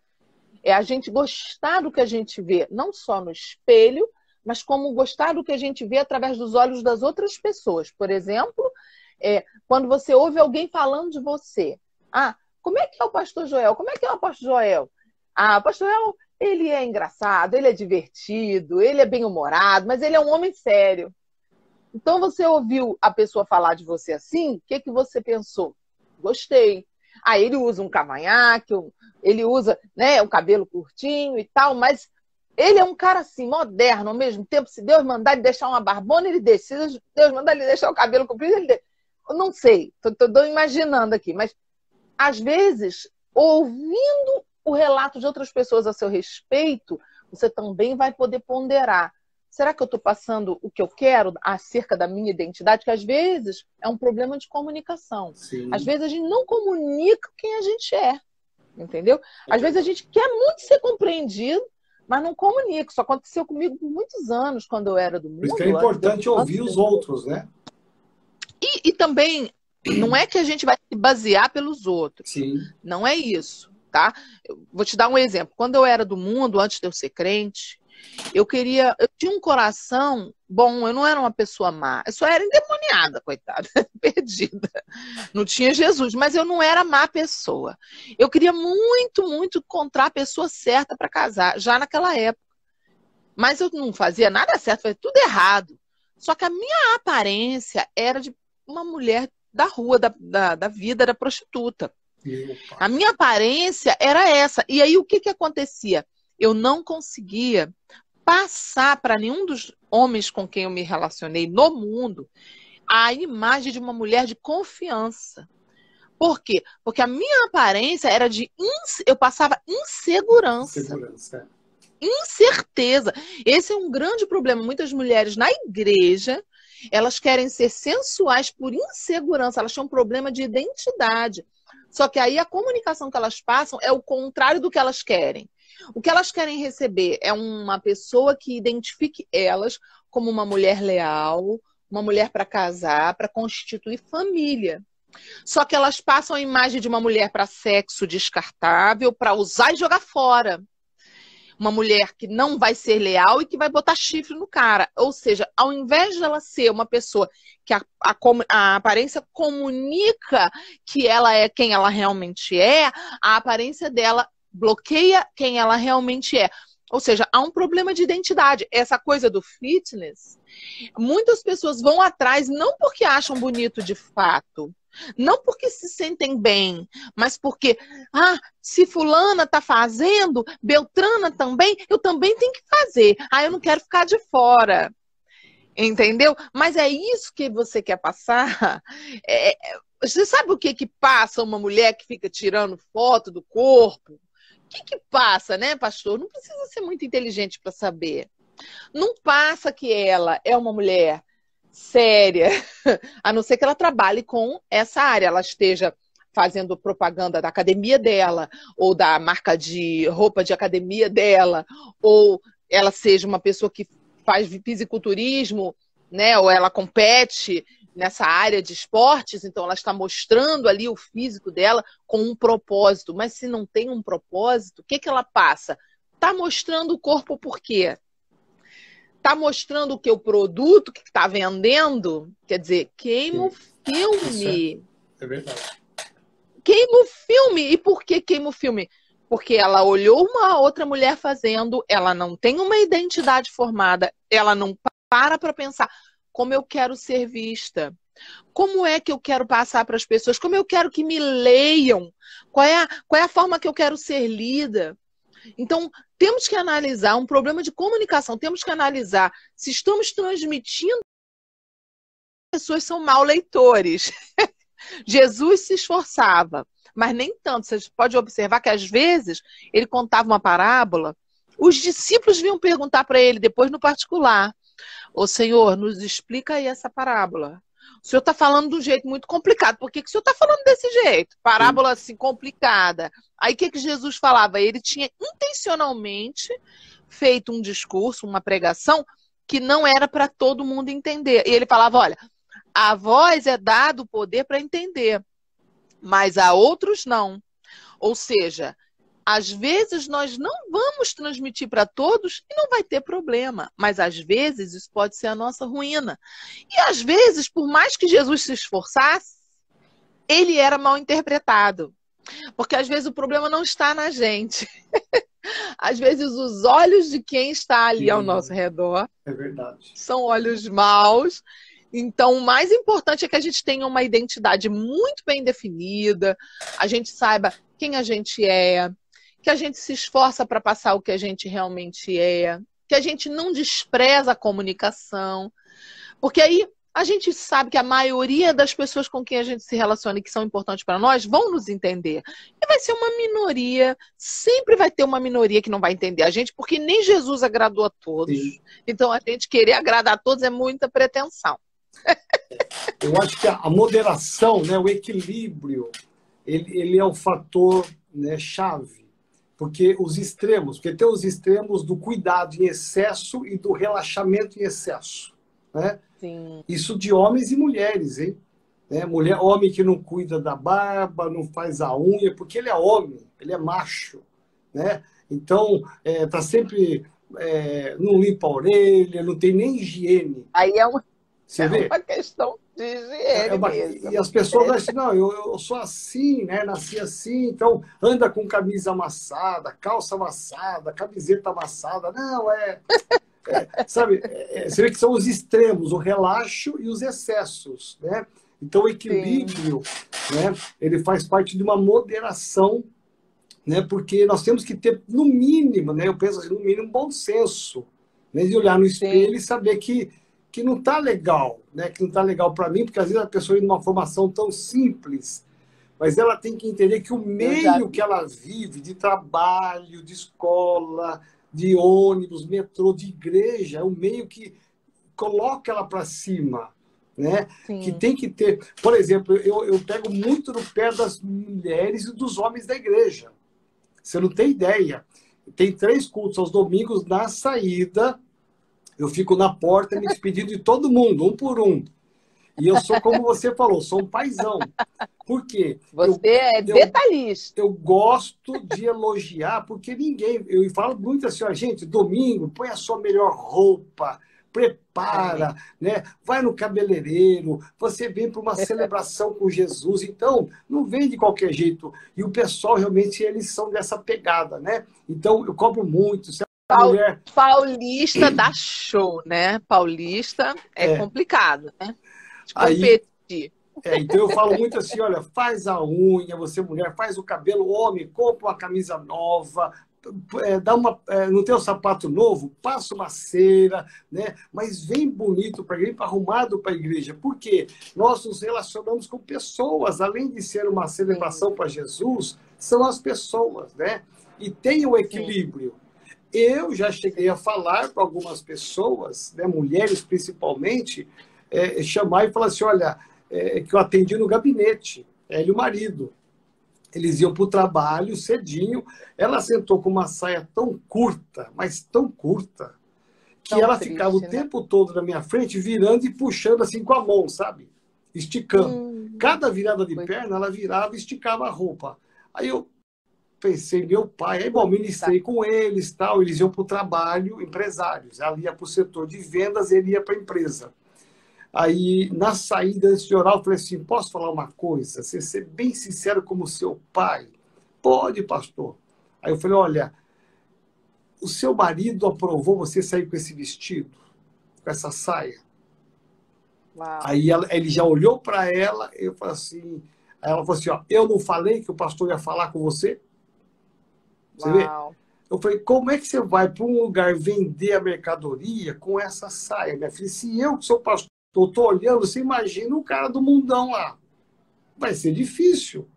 é a gente gostar do que a gente vê, não só no espelho, mas como gostar do que a gente vê através dos olhos das outras pessoas. Por exemplo, é, quando você ouve alguém falando de você, ah, como é que é o pastor Joel? Como é que é o pastor Joel? Ah, o pastor Joel, ele é engraçado, ele é divertido, ele é bem-humorado, mas ele é um homem sério. Então você ouviu a pessoa falar de você assim, o que, que você pensou? Gostei. Aí ele usa um cavanhaque, ele usa né, o cabelo curtinho e tal, mas ele é um cara assim, moderno ao mesmo tempo. Se Deus mandar ele deixar uma barbona, ele deixa. Se Deus mandar ele deixar o cabelo comprido, ele deixa. Não sei, estou imaginando aqui, mas às vezes, ouvindo o relato de outras pessoas a seu respeito, você também vai poder ponderar. Será que eu estou passando o que eu quero acerca da minha identidade? Que às vezes é um problema de comunicação. Sim. Às vezes a gente não comunica quem a gente é. Entendeu? Às vezes a gente quer muito ser compreendido, mas não comunica. Isso aconteceu comigo por muitos anos, quando eu era do mundo. Por isso que é importante ouvir os outros, né? E, e, também, não é que a gente vai se basear pelos outros. Sim. Não é isso, tá? Eu vou te dar um exemplo. Quando eu era do mundo, antes de eu ser crente, eu queria. Eu tinha um coração bom, eu não era uma pessoa má. Eu só era endemoniada, coitada, <laughs> perdida. Não tinha Jesus, mas eu não era má pessoa. Eu queria muito, muito encontrar a pessoa certa para casar, já naquela época. Mas eu não fazia nada certo, fazia tudo errado. Só que a minha aparência era de uma mulher da rua, da, da, da vida, da prostituta. A minha aparência era essa. E aí o que, que acontecia? Eu não conseguia passar para nenhum dos homens com quem eu me relacionei no mundo a imagem de uma mulher de confiança. Por quê? Porque a minha aparência era de. Ins... Eu passava insegurança. Insegurança. Incerteza. Esse é um grande problema. Muitas mulheres na igreja Elas querem ser sensuais por insegurança, elas têm um problema de identidade. Só que aí a comunicação que elas passam é o contrário do que elas querem. O que elas querem receber é uma pessoa que identifique elas como uma mulher leal, uma mulher para casar, para constituir família. Só que elas passam a imagem de uma mulher para sexo descartável, para usar e jogar fora. Uma mulher que não vai ser leal e que vai botar chifre no cara. Ou seja, ao invés de ela ser uma pessoa que a, a, a aparência comunica que ela é quem ela realmente é, a aparência dela bloqueia quem ela realmente é. Ou seja, há um problema de identidade. Essa coisa do fitness, muitas pessoas vão atrás não porque acham bonito de fato, não porque se sentem bem, mas porque, ah, se fulana tá fazendo, Beltrana também, eu também tenho que fazer. Ah, eu não quero ficar de fora. Entendeu? Mas é isso que você quer passar. <laughs> É, é você sabe o que que passa uma mulher que fica tirando foto do corpo? Que, que passa, né, pastor? Não precisa ser muito inteligente para saber. Não passa que ela é uma mulher séria, <laughs> a não ser que ela trabalhe com essa área, ela esteja fazendo propaganda da academia dela, ou da marca de roupa de academia dela, ou ela seja uma pessoa que faz fisiculturismo, né, ou ela compete nessa área de esportes, então ela está mostrando ali o físico dela com um propósito. Mas se não tem um propósito, o que, que ela passa? Está mostrando o corpo por quê? Está mostrando o que o produto que está vendendo, quer dizer, queima o filme. É, é verdade. Queima o filme. E por que queima o filme? Porque ela olhou uma outra mulher fazendo, ela não tem uma identidade formada, ela não para para pensar como eu quero ser vista. Como é que eu quero passar para as pessoas? Como eu quero que me leiam? Qual é, a, qual é a forma que eu quero ser lida? Então, temos que analisar um problema de comunicação, temos que analisar se estamos transmitindo pessoas são mal leitores. <laughs> Jesus se esforçava, mas nem tanto. Você pode observar que às vezes ele contava uma parábola, os discípulos vinham perguntar para ele depois no particular: Ô Senhor, nos explica aí essa parábola. O senhor está falando de um jeito muito complicado. Por que, que o senhor está falando desse jeito? Parábola assim complicada. Aí o que, que Jesus falava? Ele tinha intencionalmente feito um discurso, uma pregação, que não era para todo mundo entender. E ele falava: olha, a voz é dado o poder para entender, mas a outros não. Ou seja, às vezes nós não vamos transmitir para todos e não vai ter problema, mas às vezes isso pode ser a nossa ruína. E às vezes, por mais que Jesus se esforçasse, ele era mal interpretado. Porque às vezes o problema não está na gente. <laughs> às vezes os olhos de quem está ali ao nosso redor é verdade. são olhos maus. Então, o mais importante é que a gente tenha uma identidade muito bem definida, a gente saiba quem a gente é, que a gente se esforça para passar o que a gente realmente é, que a gente não despreza a comunicação, porque aí a gente sabe que a maioria das pessoas com quem a gente se relaciona e que são importantes para nós vão nos entender. E vai ser uma minoria, sempre vai ter uma minoria que não vai entender a gente, porque nem Jesus agradou a todos. Sim. Então a gente querer agradar a todos é muita pretensão. <laughs> Eu acho que a moderação, né, o equilíbrio, ele, ele é o fator né, chave porque os extremos, porque tem os extremos do cuidado em excesso e do relaxamento em excesso, né? Sim. Isso de homens e mulheres, hein? Né? Mulher, homem que não cuida da barba, não faz a unha, porque ele é homem, ele é macho, né? Então, é, tá sempre é, não limpa a orelha, não tem nem higiene. Aí é uma, é uma questão de higiene é uma, mesmo. E as pessoas acham, não, eu, eu sou assim, né? Nasci assim, então anda com camisa amassada, calça amassada, camiseta amassada. Não, é. é sabe, é, é, você vê que são os extremos, o relaxo e os excessos, né? Então o equilíbrio, né? Ele faz parte de uma moderação, né? Porque nós temos que ter, no mínimo, né? Eu penso assim, no mínimo, bom senso, né? De olhar no espelho Sim. e saber que que não está legal, né? que não está legal para mim, porque às vezes a pessoa em uma formação tão simples, mas ela tem que entender que o meio que ela vive, de trabalho, de escola, de ônibus, metrô, de igreja, é o meio que coloca ela para cima. né? Sim. Que tem que ter. Por exemplo, eu, eu pego muito no pé das mulheres e dos homens da igreja. Você não tem ideia. Tem três cultos aos domingos na saída. Eu fico na porta me despedindo de todo mundo, um por um. E eu sou, como você falou, sou um paizão. Por quê? Você eu, é detalhista. Eu, eu, gosto de elogiar, porque ninguém. Eu falo muito assim, ó, gente, domingo, põe a sua melhor roupa, prepara, né? vai no cabeleireiro, você vem para uma <laughs> celebração com Jesus. Então, não vem de qualquer jeito. E o pessoal, realmente, eles são dessa pegada, né? Então, eu cobro muito. A mulher... Paulista dá show, né? Paulista é, é. complicado, né? De competir. Aí... É, então eu falo muito assim, olha, faz a unha, você mulher, faz o cabelo, homem, compra uma camisa nova, é, dá uma, é, não tem um sapato novo, passa uma cera, né? mas vem bonito para a igreja, arrumado para a igreja. Por quê? Nós nos relacionamos com pessoas, além de ser uma celebração para Jesus, são as pessoas, né? E tem o equilíbrio. Eu já cheguei a falar para algumas pessoas, né, mulheres principalmente, é, chamar e falar assim: olha, é, que eu atendi no gabinete, ele e o marido eles iam para o trabalho cedinho. Ela sentou com uma saia tão curta, mas tão curta, que tão ela triste, ficava o né? tempo todo na minha frente, virando e puxando assim com a mão, sabe? Esticando. Hum, Cada virada de perna, ela virava e esticava a roupa. Aí eu pensei, meu pai, aí bom, ministrei tá. com eles, tal, eles iam para o trabalho, empresários. Ela ia para o setor de vendas, ele ia para a empresa. Aí, na saída, antes de orar, eu falei assim: posso falar uma coisa? Você ser bem sincero como seu pai? Pode, pastor. Aí eu falei: olha, o seu marido aprovou você sair com esse vestido, com essa saia? Uau. Aí ela, ele já olhou para ela, eu falei assim, aí ela falou assim, ó, eu não falei que o pastor ia falar com você? Você Uau. vê? Eu falei, como é que você vai para um lugar vender a mercadoria com essa saia, minha filha? Se eu que sou pastor tô olhando, você imagina o cara do mundão lá. Vai ser difícil,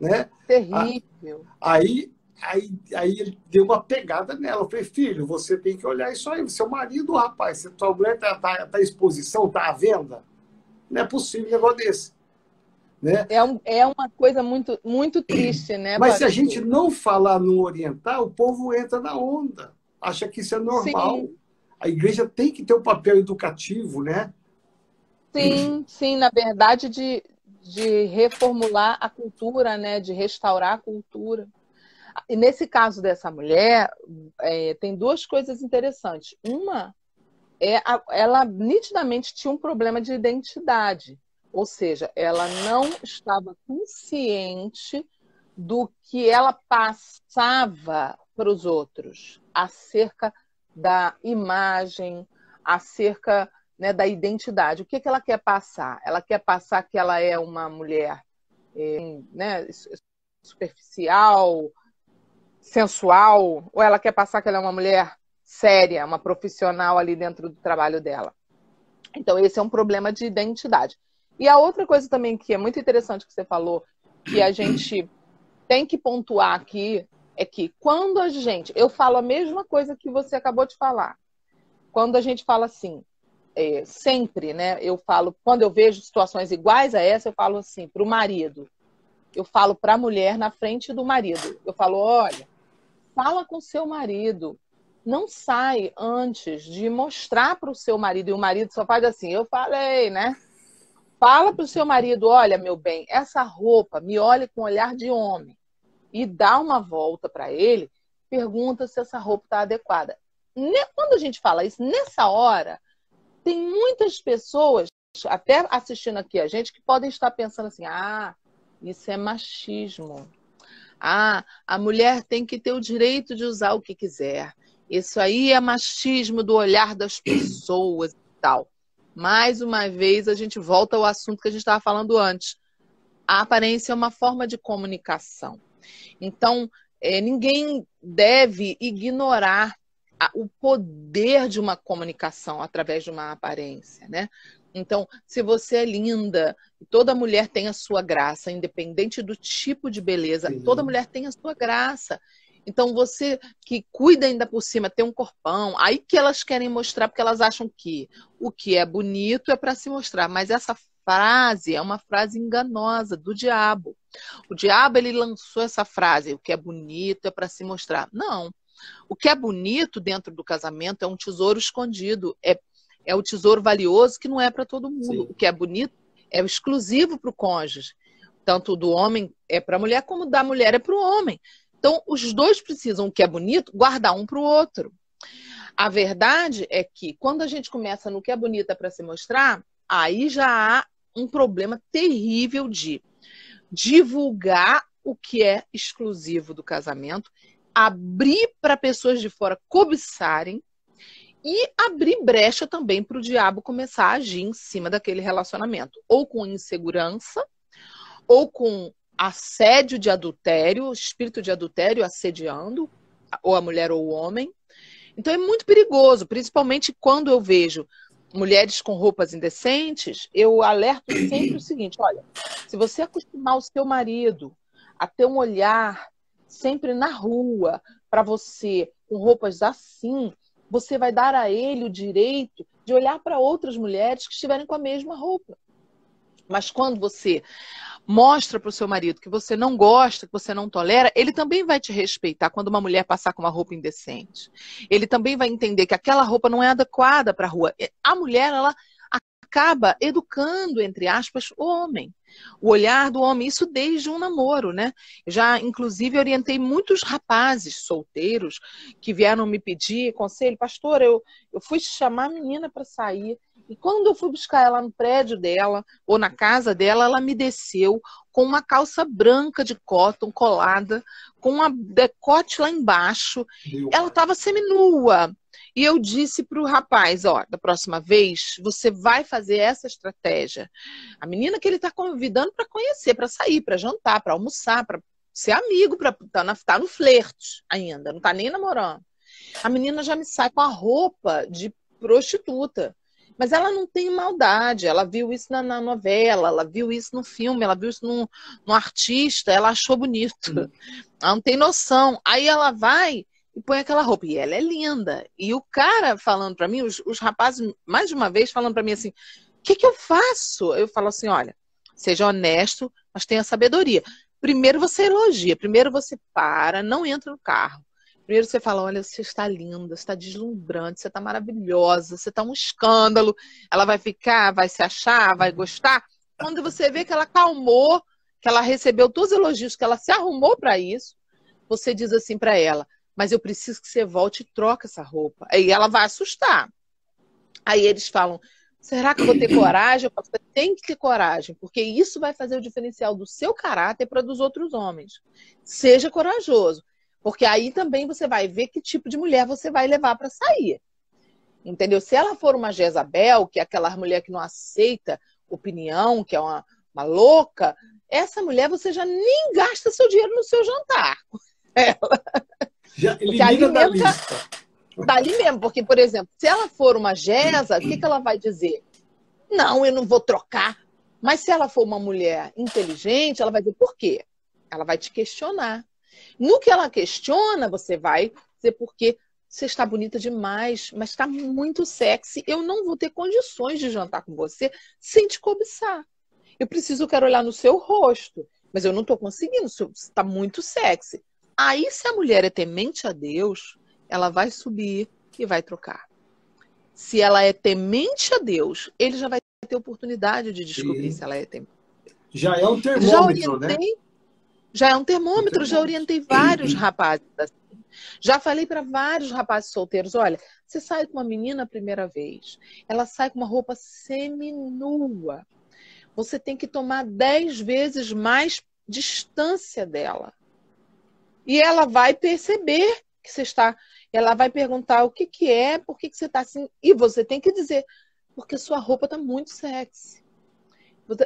né? Terrível. Aí, aí, aí ele deu uma pegada nela. Eu falei, filho, você tem que olhar isso aí. Seu marido, rapaz, se tua mulher tá, tá, tá à exposição, tá à venda, não é possível um negócio desse. Né? É, um, é uma coisa muito, muito triste, né? Mas se a gente não falar no oriental, o povo entra na onda, acha que isso é normal. Sim. A igreja tem que ter um papel educativo, né? Sim, sim, na verdade, de, de reformular a cultura, né? de restaurar a cultura. E nesse caso dessa mulher, é, tem duas coisas interessantes. Uma é a, ela nitidamente tinha um problema de identidade, ou seja, ela não estava consciente do que ela passava para os outros acerca da imagem, acerca né, da identidade. O que, que ela quer passar? Ela quer passar que ela é uma mulher é, né, superficial, sensual, ou ela quer passar que ela é uma mulher séria, uma profissional ali dentro do trabalho dela. Então, esse é um problema de identidade. E a outra coisa também que é muito interessante que você falou, que a gente tem que pontuar aqui, é que quando a gente. Eu falo a mesma coisa que você acabou de falar. Quando a gente fala assim, é, sempre, né? Eu falo, quando eu vejo situações iguais a essa, eu falo assim para o marido. Eu falo para a mulher na frente do marido. Eu falo, olha, fala com seu marido. Não sai antes de mostrar para o seu marido. E o marido só faz assim, eu falei, né? Fala para o seu marido, olha, meu bem, essa roupa, me olhe com olhar de homem. E dá uma volta para ele, pergunta se essa roupa está adequada. Quando a gente fala isso, nessa hora, tem muitas pessoas, até assistindo aqui a gente, que podem estar pensando assim: ah, isso é machismo. Ah, a mulher tem que ter o direito de usar o que quiser. Isso aí é machismo do olhar das pessoas e tal. Mais uma vez, a gente volta ao assunto que a gente estava falando antes. A aparência é uma forma de comunicação. Então, é, ninguém deve ignorar o poder de uma comunicação através de uma aparência, né? Então, se você é linda, toda mulher tem a sua graça, independente do tipo de beleza, Sim. toda mulher tem a sua graça. Então você que cuida ainda por cima, tem um corpão, aí que elas querem mostrar porque elas acham que o que é bonito é para se mostrar, mas essa frase é uma frase enganosa do diabo. O diabo ele lançou essa frase, o que é bonito é para se mostrar. Não. O que é bonito dentro do casamento é um tesouro escondido, é, é o tesouro valioso que não é para todo mundo. Sim. O que é bonito é exclusivo para o cônjuge. Tanto do homem é para a mulher, como da mulher é para o homem. Então, os dois precisam, o que é bonito, guardar um para o outro. A verdade é que quando a gente começa no que é bonito é para se mostrar, aí já há um problema terrível de divulgar o que é exclusivo do casamento, abrir para pessoas de fora cobiçarem e abrir brecha também para o diabo começar a agir em cima daquele relacionamento, ou com insegurança, ou com assédio de adultério, espírito de adultério assediando, ou a mulher ou o homem. Então é muito perigoso, principalmente quando eu vejo mulheres com roupas indecentes, eu alerto <clears throat> sempre o seguinte: olha, se você acostumar o seu marido a ter um olhar sempre na rua para você com roupas assim, você vai dar a ele o direito de olhar para outras mulheres que estiverem com a mesma roupa. Mas quando você mostra para o seu marido que você não gosta, que você não tolera, ele também vai te respeitar quando uma mulher passar com uma roupa indecente. Ele também vai entender que aquela roupa não é adequada para a rua. A mulher, ela acaba educando, entre aspas, o homem. O olhar do homem, isso desde um namoro, né? Já, inclusive, orientei muitos rapazes solteiros que vieram me pedir conselho, pastor, eu, eu fui chamar a menina para sair. E quando eu fui buscar ela no prédio dela, ou na casa dela, ela me desceu com uma calça branca de cotton colada, com uma decote lá embaixo. Meu ela estava seminua. E eu disse para o rapaz: ó, da próxima vez você vai fazer essa estratégia. A menina que ele está convidando para conhecer, para sair, para jantar, para almoçar, para ser amigo, para estar tá, tá no flerte ainda, não está nem namorando. A menina já me sai com a roupa de prostituta. Mas ela não tem maldade, ela viu isso na, na, novela, ela viu isso no filme, ela viu isso no, no artista, ela achou bonito. Ela não tem noção. Aí ela vai e põe aquela roupa. E ela é linda. E o cara falando para mim, os, os, rapazes, mais de uma vez, falando para mim assim: o que, que eu faço? Eu falo assim: olha, seja honesto, mas tenha sabedoria. Primeiro você elogia, primeiro você para, não entra no carro. Primeiro você fala: olha, você está linda, você está deslumbrante, você está maravilhosa, você está um escândalo. Ela vai ficar, vai se achar, vai gostar. Quando você vê que ela calmou, que ela recebeu todos os elogios, que ela se arrumou para isso, você diz assim para ela: mas eu preciso que você volte e troque essa roupa. Aí ela vai assustar. Aí eles falam: será que eu vou ter <coughs> coragem? Eu falo, você tem que ter coragem, porque isso vai fazer o diferencial do seu caráter para dos outros homens. Seja corajoso, porque aí também você vai ver que tipo de mulher você vai levar para sair. Entendeu? Se ela for uma Jezabel, que é aquela mulher que não aceita opinião, que é uma, uma louca, essa mulher você já nem gasta seu dinheiro no seu jantar. <laughs> Ela. Já elimina da lista. Dali mesmo, porque, por exemplo, se ela for uma Gesa, o que, que ela vai dizer? Não, eu não vou trocar. Mas se ela for uma mulher inteligente, ela vai dizer por quê? Ela vai te questionar. No que ela questiona, você vai dizer porque você está bonita demais, mas está muito sexy. Eu não vou ter condições de jantar com você sem te cobiçar. Eu preciso, eu quero olhar no seu rosto, mas eu não estou conseguindo. Você está muito sexy. Aí, se a mulher é temente a Deus, ela vai subir e vai trocar. Se ela é temente a Deus, ele já vai ter oportunidade de descobrir Sim. se ela é temente. Já é um termômetro, já né? Já é um termômetro, já orientei vários rapazes assim. Já falei para vários rapazes solteiros: olha, você sai com uma menina a primeira vez, ela sai com uma roupa seminua. Você tem que tomar dez vezes mais distância dela. E ela vai perceber que você está. Ela vai perguntar o que, que é, por que, que você está assim. E você tem que dizer, porque sua roupa está muito sexy.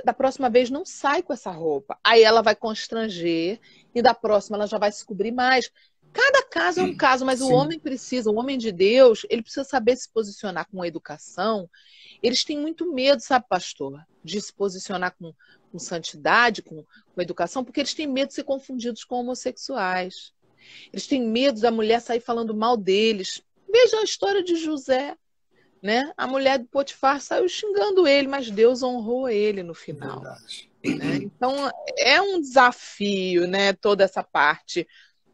Da próxima vez não sai com essa roupa. Aí ela vai constranger e da próxima ela já vai descobrir mais. Cada caso é um caso, mas Sim. o homem precisa, o homem de Deus, ele precisa saber se posicionar com educação. Eles têm muito medo, sabe, pastor, de se posicionar com, com santidade, com, com educação, porque eles têm medo de ser confundidos com homossexuais. Eles têm medo da mulher sair falando mal deles. Veja a história de José. Né? A mulher do Potifar saiu xingando ele, mas Deus honrou ele no final. Né? Então é um desafio, né? Toda essa parte.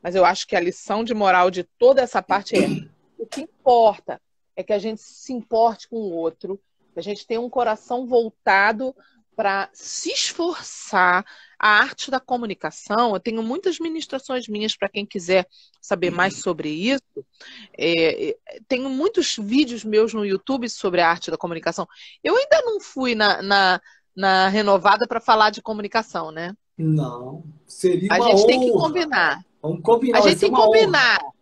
Mas eu acho que a lição de moral de toda essa parte é o que importa é que a gente se importe com o outro, que a gente tenha um coração voltado para se esforçar. A arte da comunicação, eu tenho muitas ministrações minhas para quem quiser saber mais sobre isso. É, é, tenho muitos vídeos meus no YouTube sobre a arte da comunicação. Eu ainda não fui na, na, na renovada para falar de comunicação, né? Não. Seria uma A gente honra. tem que combinar. Vamos combinar. A gente tem que combinar. Honra.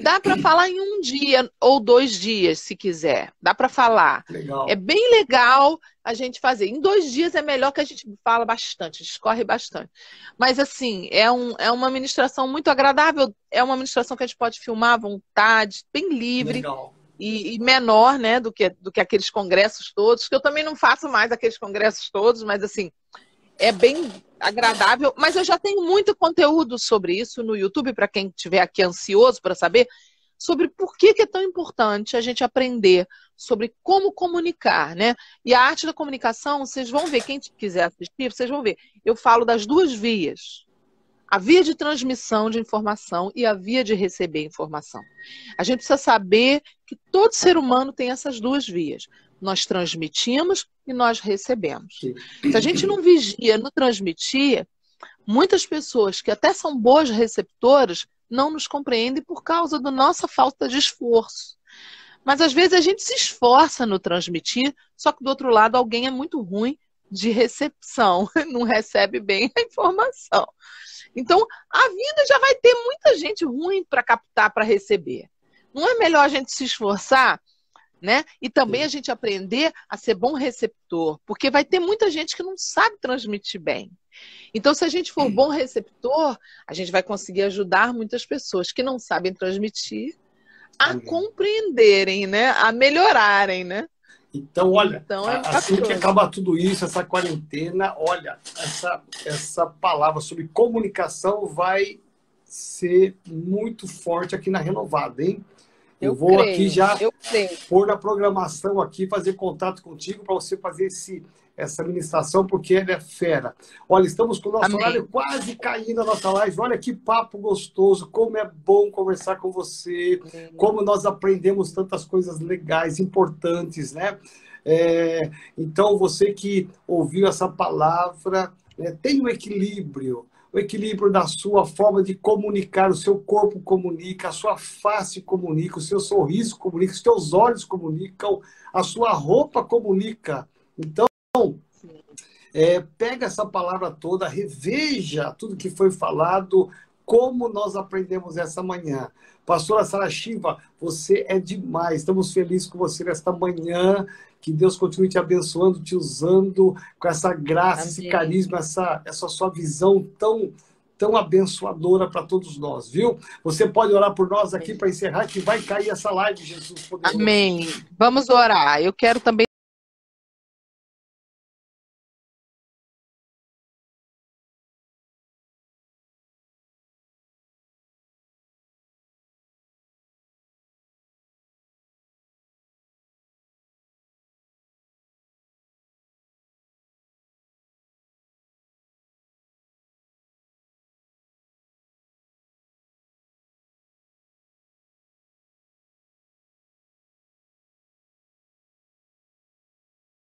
Dá para falar em um dia ou dois dias, se quiser. Dá para falar. Legal. É bem legal a gente fazer. Em dois dias é melhor que a gente fala bastante, discorre bastante. Mas, assim, é, um, é uma ministração muito agradável. É uma ministração que a gente pode filmar à vontade, bem livre. E, e, menor, né, do que, do que aqueles congressos todos, que eu também não faço mais aqueles congressos todos, mas assim, é bem agradável, mas eu já tenho muito conteúdo sobre isso no YouTube, para quem estiver aqui ansioso para saber, sobre por que, que, é tão importante a gente aprender sobre como comunicar, né? E a arte da comunicação, vocês vão ver, quem quiser assistir, vocês vão ver. Eu falo das duas vias. A via de transmissão de informação e a via de receber informação. A gente precisa saber que todo ser humano tem essas duas vias nós transmitimos e nós recebemos. Se a gente não vigia no transmitir, muitas pessoas que até são boas receptoras não nos compreendem por causa da nossa falta de esforço. Mas às vezes a gente se esforça no transmitir, só que do outro lado alguém é muito ruim de recepção, <laughs> não recebe bem a informação. Então, a vida já vai ter muita gente ruim para captar, para receber. Não é melhor a gente se esforçar né? E também a gente aprender a ser bom receptor, porque vai ter muita gente que não sabe transmitir bem. Então, se a gente for bom receptor, a gente vai conseguir ajudar muitas pessoas que não sabem transmitir a compreenderem, né? A melhorarem, né? Então, olha, então, é assim que acaba tudo isso, essa quarentena, olha, essa, essa palavra sobre comunicação vai ser muito forte aqui na Renovada, hein? Eu, eu vou creio, aqui já pôr na programação aqui, fazer contato contigo para você fazer esse, essa administração, porque ela é fera. Olha, estamos com o nosso Amém. horário quase caindo a nossa live. Olha que papo gostoso, como é bom conversar com você, Amém. como nós aprendemos tantas coisas legais, importantes, né? É, então, você que ouviu essa palavra, né, tem um equilíbrio o equilíbrio da sua forma de comunicar, o seu corpo comunica, a sua face comunica, o seu sorriso comunica, os seus olhos comunicam, a sua roupa comunica. Então, é, pega essa palavra toda, reveja tudo que foi falado, como nós aprendemos essa manhã. Pastora Sara Shiva, você é demais. Estamos felizes com você nesta manhã. Que Deus continue te abençoando, te usando com essa graça, Amém. esse carisma, essa, essa sua visão tão tão abençoadora para todos nós, viu? Você pode orar por nós aqui para encerrar, que vai cair essa live, Jesus poderoso. Amém. Vamos orar. Eu quero também